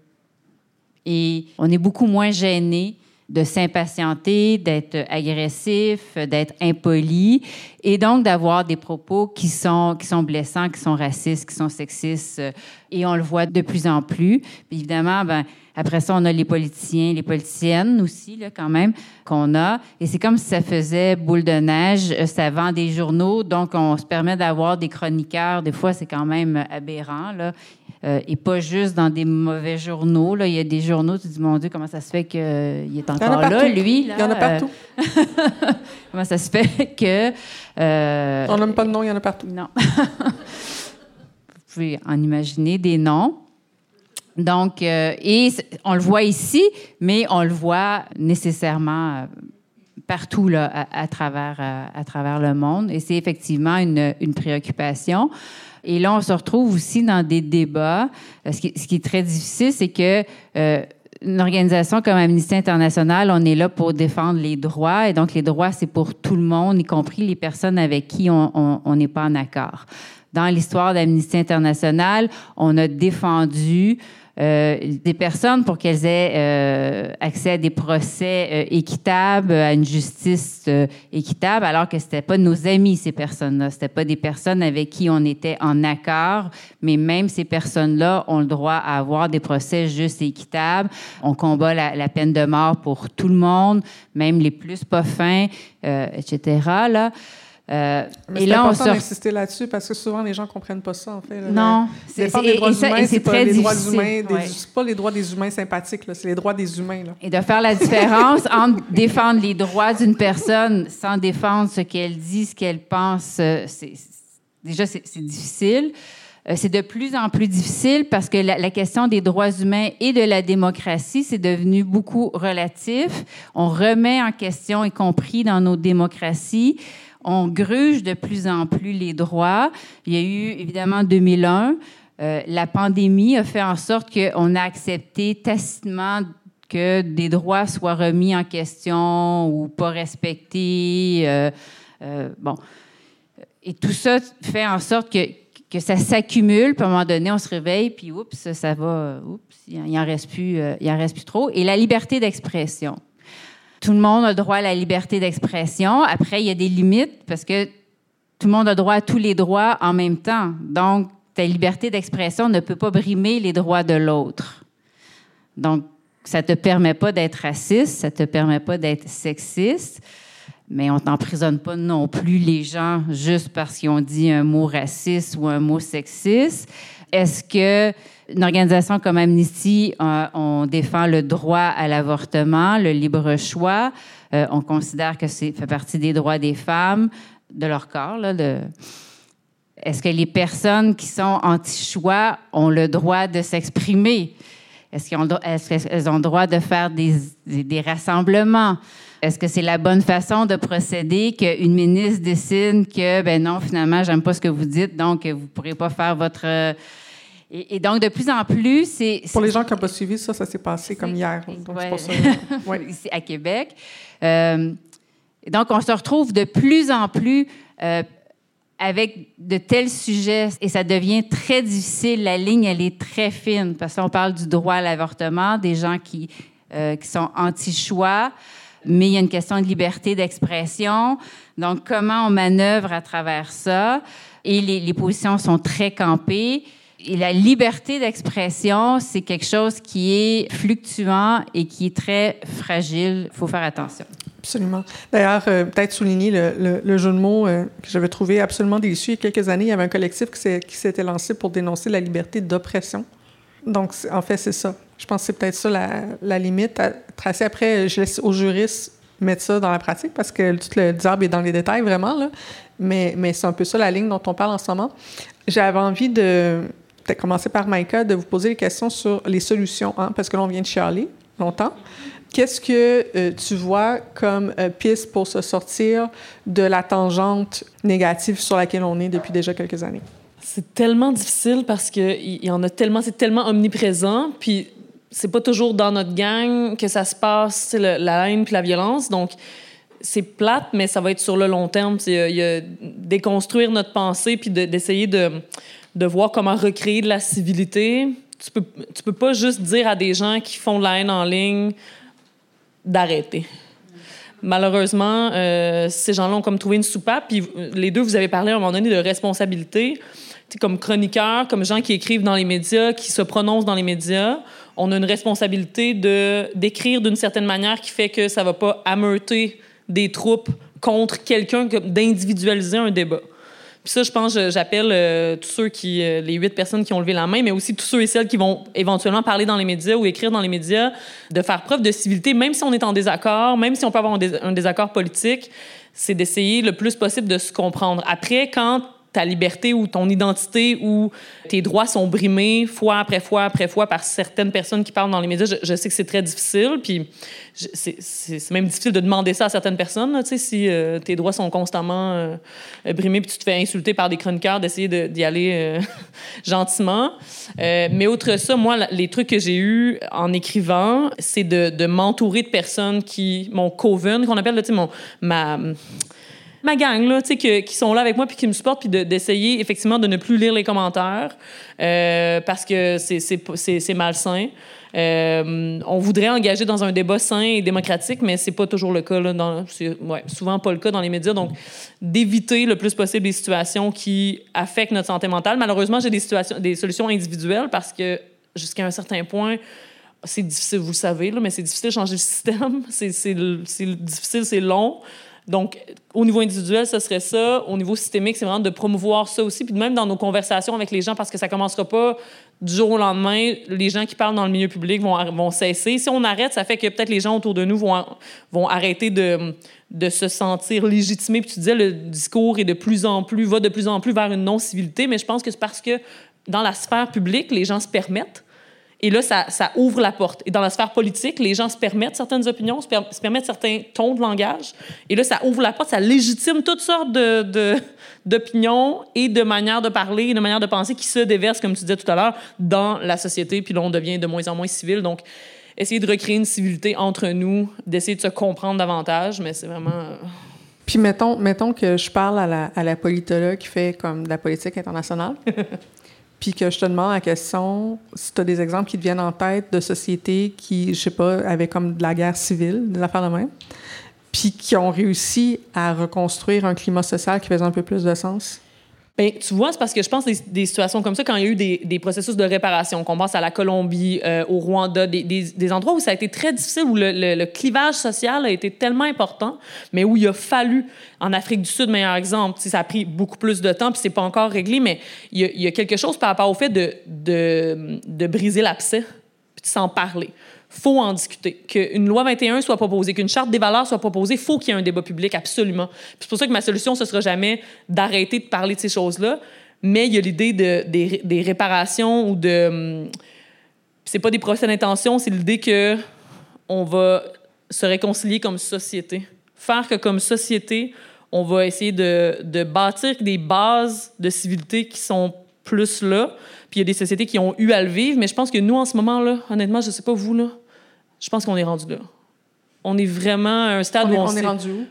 Et on est beaucoup moins gêné de s'impatienter, d'être agressif, d'être impoli, et donc d'avoir des propos qui sont, qui sont blessants, qui sont racistes, qui sont sexistes. Et on le voit de plus en plus. Puis évidemment, ben, après ça, on a les politiciens, les politiciennes aussi, là, quand même, qu'on a. Et c'est comme si ça faisait boule de neige. Ça vend des journaux, donc on se permet d'avoir des chroniqueurs. Des fois, c'est quand même aberrant. Là. Euh, et pas juste dans des mauvais journaux. Là. Il y a des journaux, tu te dis, mon Dieu, comment ça se fait qu'il est encore là, lui? il y en a partout. comment ça se fait que... Euh, on n'aime pas de nom, il y en a partout. Non. Vous pouvez en imaginer des noms. Donc, euh, et on le voit ici, mais on le voit nécessairement partout là, à, travers, à, travers le monde. Et c'est effectivement une, une, préoccupation. Et là, on se retrouve aussi dans des débats. Ce qui, ce qui est très difficile, c'est que une organisation comme Amnesty International, on est là pour défendre les droits. Et donc, les droits, c'est pour tout le monde, y compris les personnes avec qui on n'est pas en accord. Dans l'histoire d'Amnesty International, on a défendu euh, des personnes pour qu'elles aient euh, accès à des procès euh, équitables, à une justice équitable, alors que c'était pas nos amis ces personnes-là, c'était pas des personnes avec qui on était en accord, mais même ces personnes-là ont le droit à avoir des procès justes et équitables. On combat la, peine de mort pour tout le monde, même les plus pas fins, etc. Là. Euh, et là, on sort... d'insister là-dessus parce que souvent les gens comprennent pas ça en fait. Non, c'est les droits humains, c'est pas les droits humains, c'est pas les droits des humains sympathiques, c'est les droits des humains. Là. Et de faire la différence entre défendre les droits d'une personne sans défendre ce qu'elle dit, ce qu'elle pense, euh, c'est déjà c'est difficile. Euh, c'est de plus en plus difficile parce que la, la, question des droits humains et de la démocratie, c'est devenu beaucoup relatif. On remet en question, y compris dans nos démocraties, on gruge de plus en plus les droits. Il y a eu évidemment 2001. Euh, la pandémie a fait en sorte qu'on a accepté tacitement que des droits soient remis en question ou pas respectés. Euh, euh, bon. Et tout ça fait en sorte que, que ça s'accumule, puis à un moment donné, on se réveille, puis oups, ça va, oups, il n'en reste, en reste plus trop. Et la liberté d'expression. Tout le monde a droit à la liberté d'expression. Après, il y a des limites parce que tout le monde a droit à tous les droits en même temps. Donc, ta liberté d'expression ne peut pas brimer les droits de l'autre. Donc, ça te permet pas d'être raciste, ça te permet pas d'être sexiste, mais on t'emprisonne pas non plus les gens juste parce qu'ils ont dit un mot raciste ou un mot sexiste. Est-ce que une organisation comme Amnesty, euh, on défend le droit à l'avortement, le libre choix. Euh, on considère que c'est fait partie des droits des femmes, de leur corps. Là, Est-ce que les personnes qui sont anti-choix ont le droit de s'exprimer? Est-ce qu'elles ont, le droit de faire des, des rassemblements? Est-ce que c'est la bonne façon de procéder qu'une ministre décide que, ben non, finalement, j'aime pas ce que vous dites, donc vous pourrez pas faire votre et, donc, de plus en plus, c'est... Pour les gens qui n'ont pas suivi ça, ça s'est passé comme hier. Donc, Ici, à Québec. Euh, donc, on se retrouve de plus en plus euh, avec de tels sujets et ça devient très difficile. La ligne, elle est très fine parce qu'on parle du droit à l'avortement, des gens qui, euh, qui sont anti-choix, mais il y a une question de liberté d'expression. Donc, comment on manœuvre à travers ça? Et les, les positions sont très campées. Et la liberté d'expression, c'est quelque chose qui est fluctuant et qui est très fragile. Il faut faire attention. Absolument. D'ailleurs, euh, peut-être souligner le, le, jeu de mots euh, que j'avais trouvé absolument déçu. Il y a quelques années, il y avait un collectif qui s'était lancé pour dénoncer la liberté d'oppression. Donc, en fait, c'est ça. Je pense que c'est peut-être ça la, limite à tracer. Après, je laisse aux juristes mettre ça dans la pratique parce que tout le diable est dans les détails, vraiment. Mais, mais c'est un peu ça la ligne dont on parle en ce moment. J'avais envie de, peut-être commencer par Maïka, de vous poser des questions sur les solutions, hein, parce que l'on vient de chialer longtemps. Qu'est-ce que euh, tu vois comme euh, piste pour se sortir de la tangente négative sur laquelle on est depuis déjà quelques années? C'est tellement difficile parce que il y en a tellement, c'est tellement omniprésent, puis c'est pas toujours dans notre gang que ça se passe, la haine puis la violence, donc c'est plate, mais ça va être sur le long terme. Y a déconstruire notre pensée puis d'essayer de de voir comment recréer de la civilité. Tu peux, tu peux pas juste dire à des gens qui font de la haine en ligne d'arrêter. Malheureusement, euh, ces gens-là ont comme trouvé une soupape. Puis les deux, vous avez parlé à un moment donné de responsabilité. comme chroniqueurs, comme gens qui écrivent dans les médias, qui se prononcent dans les médias, on a une responsabilité de d'écrire d'une certaine manière qui fait que ça va pas ameuter des troupes contre quelqu'un, d'individualiser un débat. Puis ça, je pense, j'appelle euh, tous ceux qui, euh, les huit personnes qui ont levé la main, mais aussi tous ceux et celles qui vont éventuellement parler dans les médias ou écrire dans les médias, de faire preuve de civilité, même si on est en désaccord, même si on peut avoir un, désaccord politique, c'est d'essayer le plus possible de se comprendre. Après, quand ta liberté ou ton identité ou tes droits sont brimés fois après fois après fois par certaines personnes qui parlent dans les médias. Je, sais que c'est très difficile, puis c'est même difficile de demander ça à certaines personnes, sais, si euh, tes droits sont constamment euh, brimés puis tu te fais insulter par des chroniqueurs, d'essayer d'y aller euh, gentiment. mais outre ça, moi, les trucs que j'ai eus en écrivant, c'est de, de m'entourer de personnes qui, mon coven, qu'on appelle, sais, mon, ma ma gang, là, tu sais, qui sont là avec moi puis qui me supportent, puis d'essayer effectivement de ne plus lire les commentaires euh, parce que c'est malsain. Euh, on voudrait engager dans un débat sain et démocratique, mais c'est pas toujours le cas. Là, dans, ouais, souvent pas le cas dans les médias. Donc, d'éviter le plus possible des situations qui affectent notre santé mentale. Malheureusement, j'ai des, situations, des solutions individuelles parce que jusqu'à un certain point, c'est difficile, vous le savez, là, mais c'est difficile de changer le système. C'est difficile, c'est long. Donc, au niveau individuel, ce serait ça. Au niveau systémique, c'est vraiment de promouvoir ça aussi. Puis même dans nos conversations avec les gens, parce que ça commencera pas du jour au lendemain, les gens qui parlent dans le milieu public vont, vont cesser. Si on arrête, ça fait que peut-être les gens autour de nous vont, vont arrêter de, de se sentir légitimés. Puis tu disais, le discours est de plus en plus, va de plus en plus vers une non-civilité, mais je pense que c'est parce que dans la sphère publique, les gens se permettent et là, ça, ça, ouvre la porte. Et dans la sphère politique, les gens se permettent certaines opinions, se, permettent certains tons de langage. Et là, ça ouvre la porte, ça légitime toutes sortes d'opinions de, et de manières de parler et de manières de penser qui se déversent, comme tu disais tout à l'heure, dans la société. Puis là, on devient de moins en moins civil. Donc, essayer de recréer une civilité entre nous, d'essayer de se comprendre davantage, mais c'est vraiment... Euh, Puis mettons, mettons que je parle à la, à la politologue qui fait comme de la politique internationale. puis que je te demande la question, si tu as des exemples qui te viennent en tête de sociétés qui, je sais pas, avaient comme de la guerre civile, des affaires de même, puis qui ont réussi à reconstruire un climat social qui faisait un peu plus de sens? Bien, tu vois, c'est parce que je pense des, des situations comme ça, quand il y a eu des, processus de réparation, qu'on pense à la Colombie, euh, au Rwanda, des, endroits où ça a été très difficile, où le, clivage social a été tellement important, mais où il a fallu, en Afrique du Sud, meilleur exemple, ça a pris beaucoup plus de temps, puis c'est pas encore réglé, mais il y, a, quelque chose par rapport au fait de briser l'abcès, puis de s'en parler faut en discuter. Qu'une loi 21 soit proposée, qu'une charte des valeurs soit proposée, faut qu'il y ait un débat public, absolument. C'est pour ça que ma solution, ce sera jamais d'arrêter de parler de ces choses-là, mais il y a l'idée de, des, réparations ou de... Hum, c'est pas des procès d'intention, c'est l'idée que on va se réconcilier comme société. Faire que comme société, on va essayer de, de bâtir des bases de civilité qui sont plus là. Puis il y a des sociétés qui ont eu à le vivre, mais je pense que nous, en ce moment-là, honnêtement, je sais pas vous, là, je pense qu'on est rendu là. On est vraiment à un stade où on,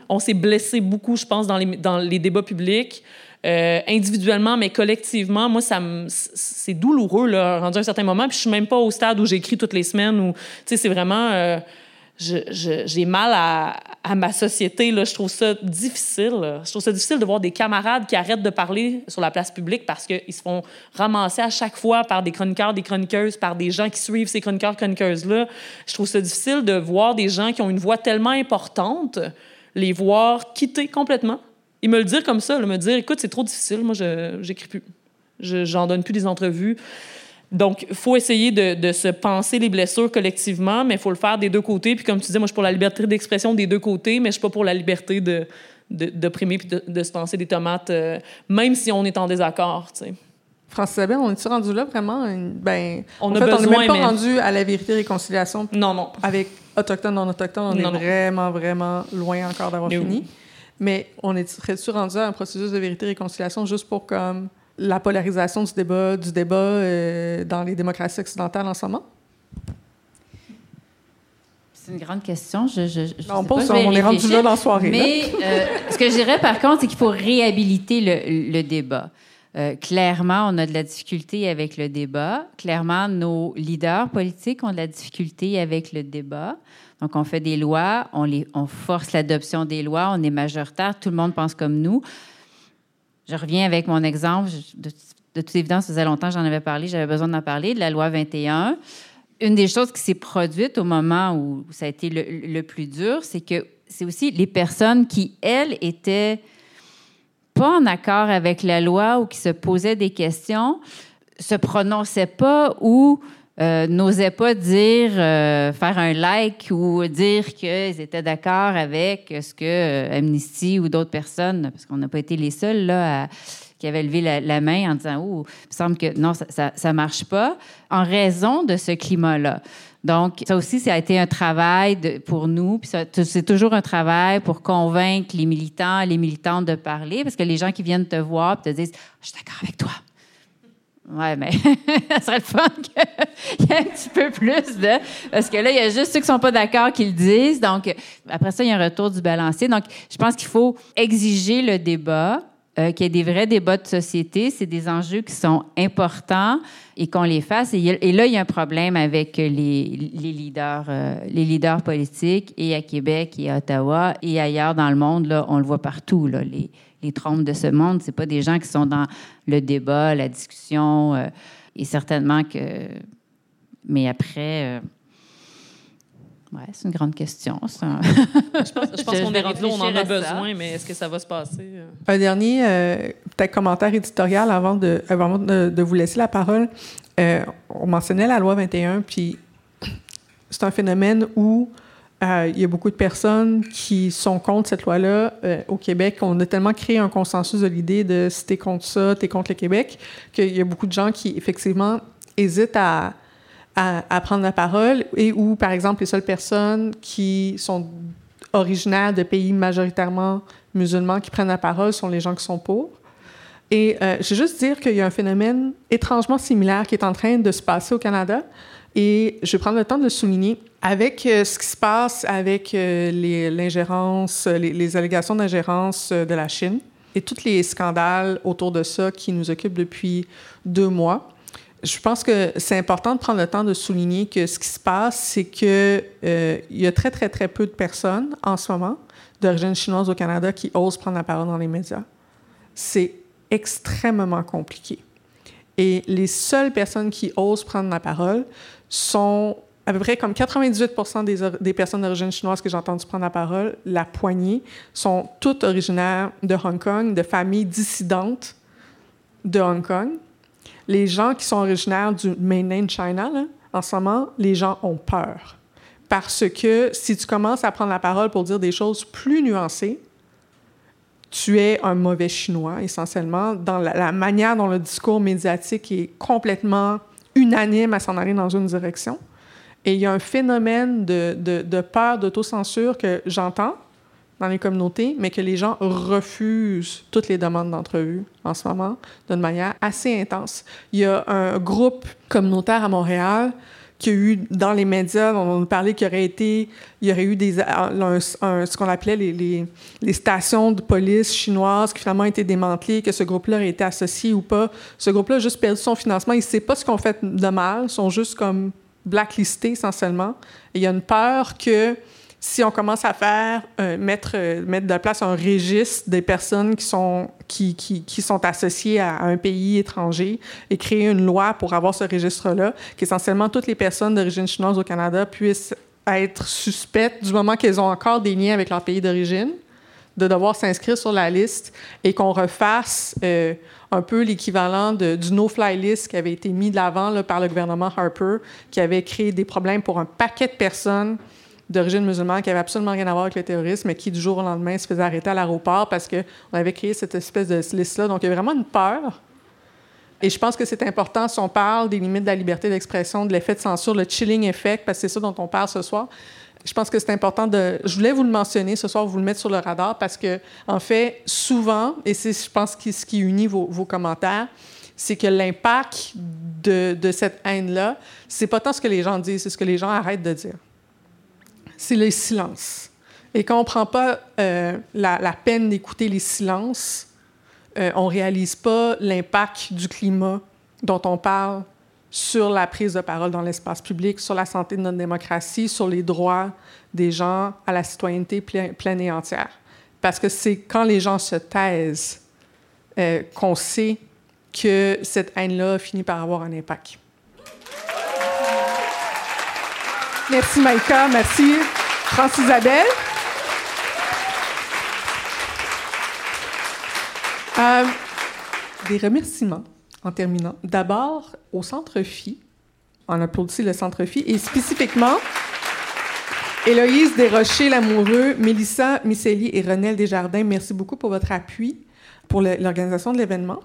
on s'est blessé beaucoup, je pense, dans les, dans les débats publics. Euh, individuellement, mais collectivement, moi, ça c'est douloureux, là, rendu à un certain moment. Puis je suis même pas au stade où j'écris toutes les semaines. Où, tu sais, c'est vraiment... Euh, j'ai mal à, ma société. Là. Je trouve ça difficile. Je trouve ça difficile de voir des camarades qui arrêtent de parler sur la place publique parce qu'ils se font ramasser à chaque fois par des chroniqueurs, des chroniqueuses, par des gens qui suivent ces chroniqueurs, chroniqueuses-là. Je trouve ça difficile de voir des gens qui ont une voix tellement importante, les voir quitter complètement. Et me le dire comme ça, me dire, écoute, c'est trop difficile, moi, je j'écris plus. J'en donne plus des entrevues. Donc, il faut essayer de, se penser les blessures collectivement, mais il faut le faire des deux côtés. Puis, comme tu disais, moi, je suis pour la liberté d'expression des deux côtés, mais je suis pas pour la liberté de d'opprimer puis de, se penser des tomates, euh, même si on est en désaccord, tu sais. Francis on est-tu rendu là vraiment? Ben, on a besoin, on n'est même pas rendu à la vérité et réconciliation. Non, non. Avec autochtones, non autochtones, on est vraiment, vraiment loin encore d'avoir fini. Mais on est, serait-tu rendu à un processus de vérité et réconciliation juste pour comme la polarisation du débat, du débat euh, dans les démocraties occidentales en ce moment? C'est une grande question. Je, je, je on, pas, on est rendu là dans la soirée. Mais euh, ce que je dirais par contre, c'est qu'il faut réhabiliter le, le débat. Euh, clairement, on a de la difficulté avec le débat. Clairement, nos leaders politiques ont de la difficulté avec le débat. Donc, on fait des lois, on, les, on force l'adoption des lois, on est majoritaire, tout le monde pense comme nous. Je reviens avec mon exemple. De, toute évidence, ça faisait longtemps que j'en avais parlé, j'avais besoin d'en parler, de la loi 21. Une des choses qui s'est produite au moment où ça a été le, plus dur, c'est que c'est aussi les personnes qui, elles, étaient pas en accord avec la loi ou qui se posaient des questions, se prononçaient pas ou euh, n'osaient pas dire, euh, faire un like ou dire qu'ils étaient d'accord avec ce que euh, Amnesty ou d'autres personnes, parce qu'on n'a pas été les seuls là, qui avaient levé la, main en disant Oh, il me semble que non, ça ne marche pas, en raison de ce climat-là. Donc, ça aussi, ça a été un travail pour nous. Puis c'est toujours un travail pour convaincre les militants, les militantes de parler, parce que les gens qui viennent te voir te disent Je suis d'accord avec toi. Ouais, mais ça serait le fun qu'il y ait un petit peu plus de. Parce que là, il y a juste ceux qui ne sont pas d'accord qui le disent. Donc, après ça, il y a un retour du balancier. Donc, je pense qu'il faut exiger le débat, euh, qu'il y ait des vrais débats de société. C'est des enjeux qui sont importants et qu'on les fasse. Et, là, il y a un problème avec les, leaders, euh, les leaders politiques et à Québec et à Ottawa et ailleurs dans le monde. Là, on le voit partout. Les, les trompes de ce monde. C'est pas des gens qui sont dans le débat, la discussion. Euh, et certainement que. Mais après. Euh, ouais, c'est une grande question. je pense, qu'on est rendu on en a besoin, mais est-ce que ça va se passer? Euh? Un dernier peut-être commentaire éditorial avant de, avant de, vous laisser la parole. on mentionnait la loi 21, puis c'est un phénomène où euh, il y a beaucoup de personnes qui sont contre cette loi-là euh, au Québec. On a tellement créé un consensus de l'idée de si t'es contre ça, t'es contre le Québec, qu'il y a beaucoup de gens qui, effectivement, hésitent à, à, prendre la parole et où, par exemple, les seules personnes qui sont originaires de pays majoritairement musulmans qui prennent la parole sont les gens qui sont pauvres. Et euh, je vais juste dire qu'il y a un phénomène étrangement similaire qui est en train de se passer au Canada. Et je vais prendre le temps de le souligner. Avec euh, ce qui se passe avec euh, l'ingérence, les, les, allégations d'ingérence euh, de la Chine et tous les scandales autour de ça qui nous occupent depuis deux mois, je pense que c'est important de prendre le temps de souligner que ce qui se passe, c'est qu'il y a très, très, très peu de personnes en ce moment d'origine chinoise au Canada qui osent prendre la parole dans les médias. C'est extrêmement compliqué. Et les seules personnes qui osent prendre la parole sont à peu près comme 98 des, des, personnes d'origine chinoise que j'ai entendu prendre la parole, la poignée, sont toutes originaires de Hong Kong, de familles dissidentes de Hong Kong. Les gens qui sont originaires du mainland China, en ce moment, les gens ont peur. Parce que si tu commences à prendre la parole pour dire des choses plus nuancées, tu es un mauvais chinois, essentiellement, dans la, la manière dont le discours médiatique est complètement unanime à s'en aller dans une direction. Et il y a un phénomène de, de, peur d'autocensure que j'entends dans les communautés, mais que les gens refusent toutes les demandes d'entrevue en ce moment d'une manière assez intense. Il y a un groupe communautaire à Montréal qui a eu dans les médias, on nous parlait qu'il y aurait été, il y aurait eu des, ce qu'on appelait les, les, stations de police chinoises qui finalement été démantelées, que ce groupe-là aurait été associé ou pas. Ce groupe-là a juste perdu son financement. Il ne sait pas ce qu'on fait de mal. Ils sont juste comme blacklistés essentiellement. Et il y a une peur que si on commence à faire euh, mettre euh, mettre de place un registre des personnes qui sont qui sont associées à, un pays étranger et créer une loi pour avoir ce registre-là, qu'essentiellement toutes les personnes d'origine chinoise au Canada puissent être suspectes du moment qu'elles ont encore des liens avec leur pays d'origine, de devoir s'inscrire sur la liste et qu'on refasse euh, un peu l'équivalent du no-fly list qui avait été mis de l'avant par le gouvernement Harper, qui avait créé des problèmes pour un paquet de personnes d'origine musulmane qui avait absolument rien à voir avec le terrorisme, mais qui, du jour au lendemain, se faisait arrêter à l'aéroport parce qu'on avait créé cette espèce de liste-là. Donc, il y a vraiment une peur. Et je pense que c'est important, si on parle des limites de la liberté d'expression, de l'effet de censure, le chilling effect, parce que c'est ça dont on parle ce soir. Je pense que c'est important de. Je voulais vous le mentionner ce soir, vous le mettre sur le radar, parce que, en fait, souvent, et c'est, je pense, ce qui unit vos, commentaires, c'est que l'impact de, de cette haine-là, c'est pas tant ce que les gens disent, c'est ce que les gens arrêtent de dire c'est le silence. Et quand on ne prend pas euh, la, peine d'écouter les silences, euh, on ne réalise pas l'impact du climat dont on parle sur la prise de parole dans l'espace public, sur la santé de notre démocratie, sur les droits des gens à la citoyenneté pleine et entière. Parce que c'est quand les gens se taisent euh, qu'on sait que cette haine-là finit par avoir un impact. Merci Maïka, merci France-Isabelle. Euh, des remerciements en terminant. D'abord au Centre Phi. On applaudit le Centre Phi et spécifiquement Héloïse Desrochers, Lamoureux, Mélissa Misselli et Renelle Desjardins. Merci beaucoup pour votre appui pour l'organisation de l'événement.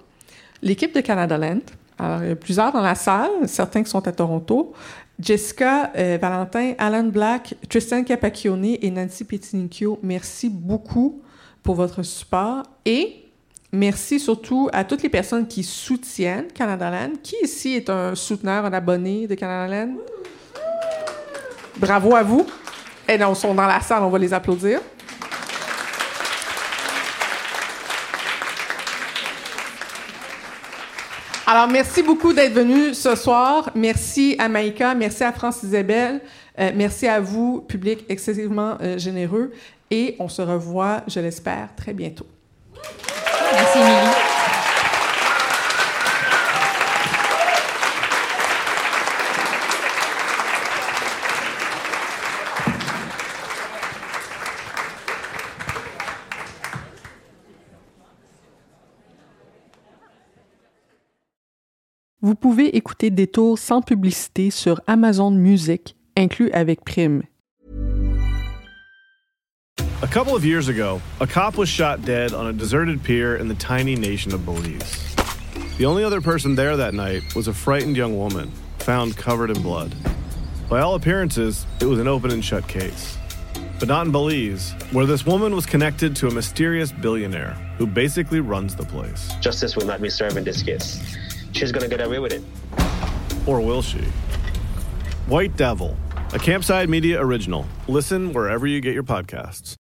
L'équipe de Canada Land, alors il y a plusieurs dans la salle, certains qui sont à Toronto, Jessica, euh, Valentin, Alan Black, Tristan Capacchione et Nancy Petinicchio, merci beaucoup pour votre support et merci surtout à toutes les personnes qui soutiennent Canada Land. Qui ici est un souteneur, un abonné de Canada Land? Bravo à vous. Et eh non, ils sont dans la salle, on va les applaudir. Alors, merci beaucoup d'être venu ce soir. Merci à Maïka, merci à France Isabelle, euh, merci à vous, public excessivement euh, généreux. Et on se revoit, je l'espère, très bientôt. Merci, Émilie. Vous pouvez écouter Détour sans publicité sur Amazon Music, inclus avec prime. A couple of years ago, a cop was shot dead on a deserted pier in the tiny nation of Belize. The only other person there that night was a frightened young woman, found covered in blood. By all appearances, it was an open and shut case. But not in Belize, where this woman was connected to a mysterious billionaire who basically runs the place. Justice will not be served in this case she's going to get away with it. Or will she? White Devil, a Campside Media original. Listen wherever you get your podcasts.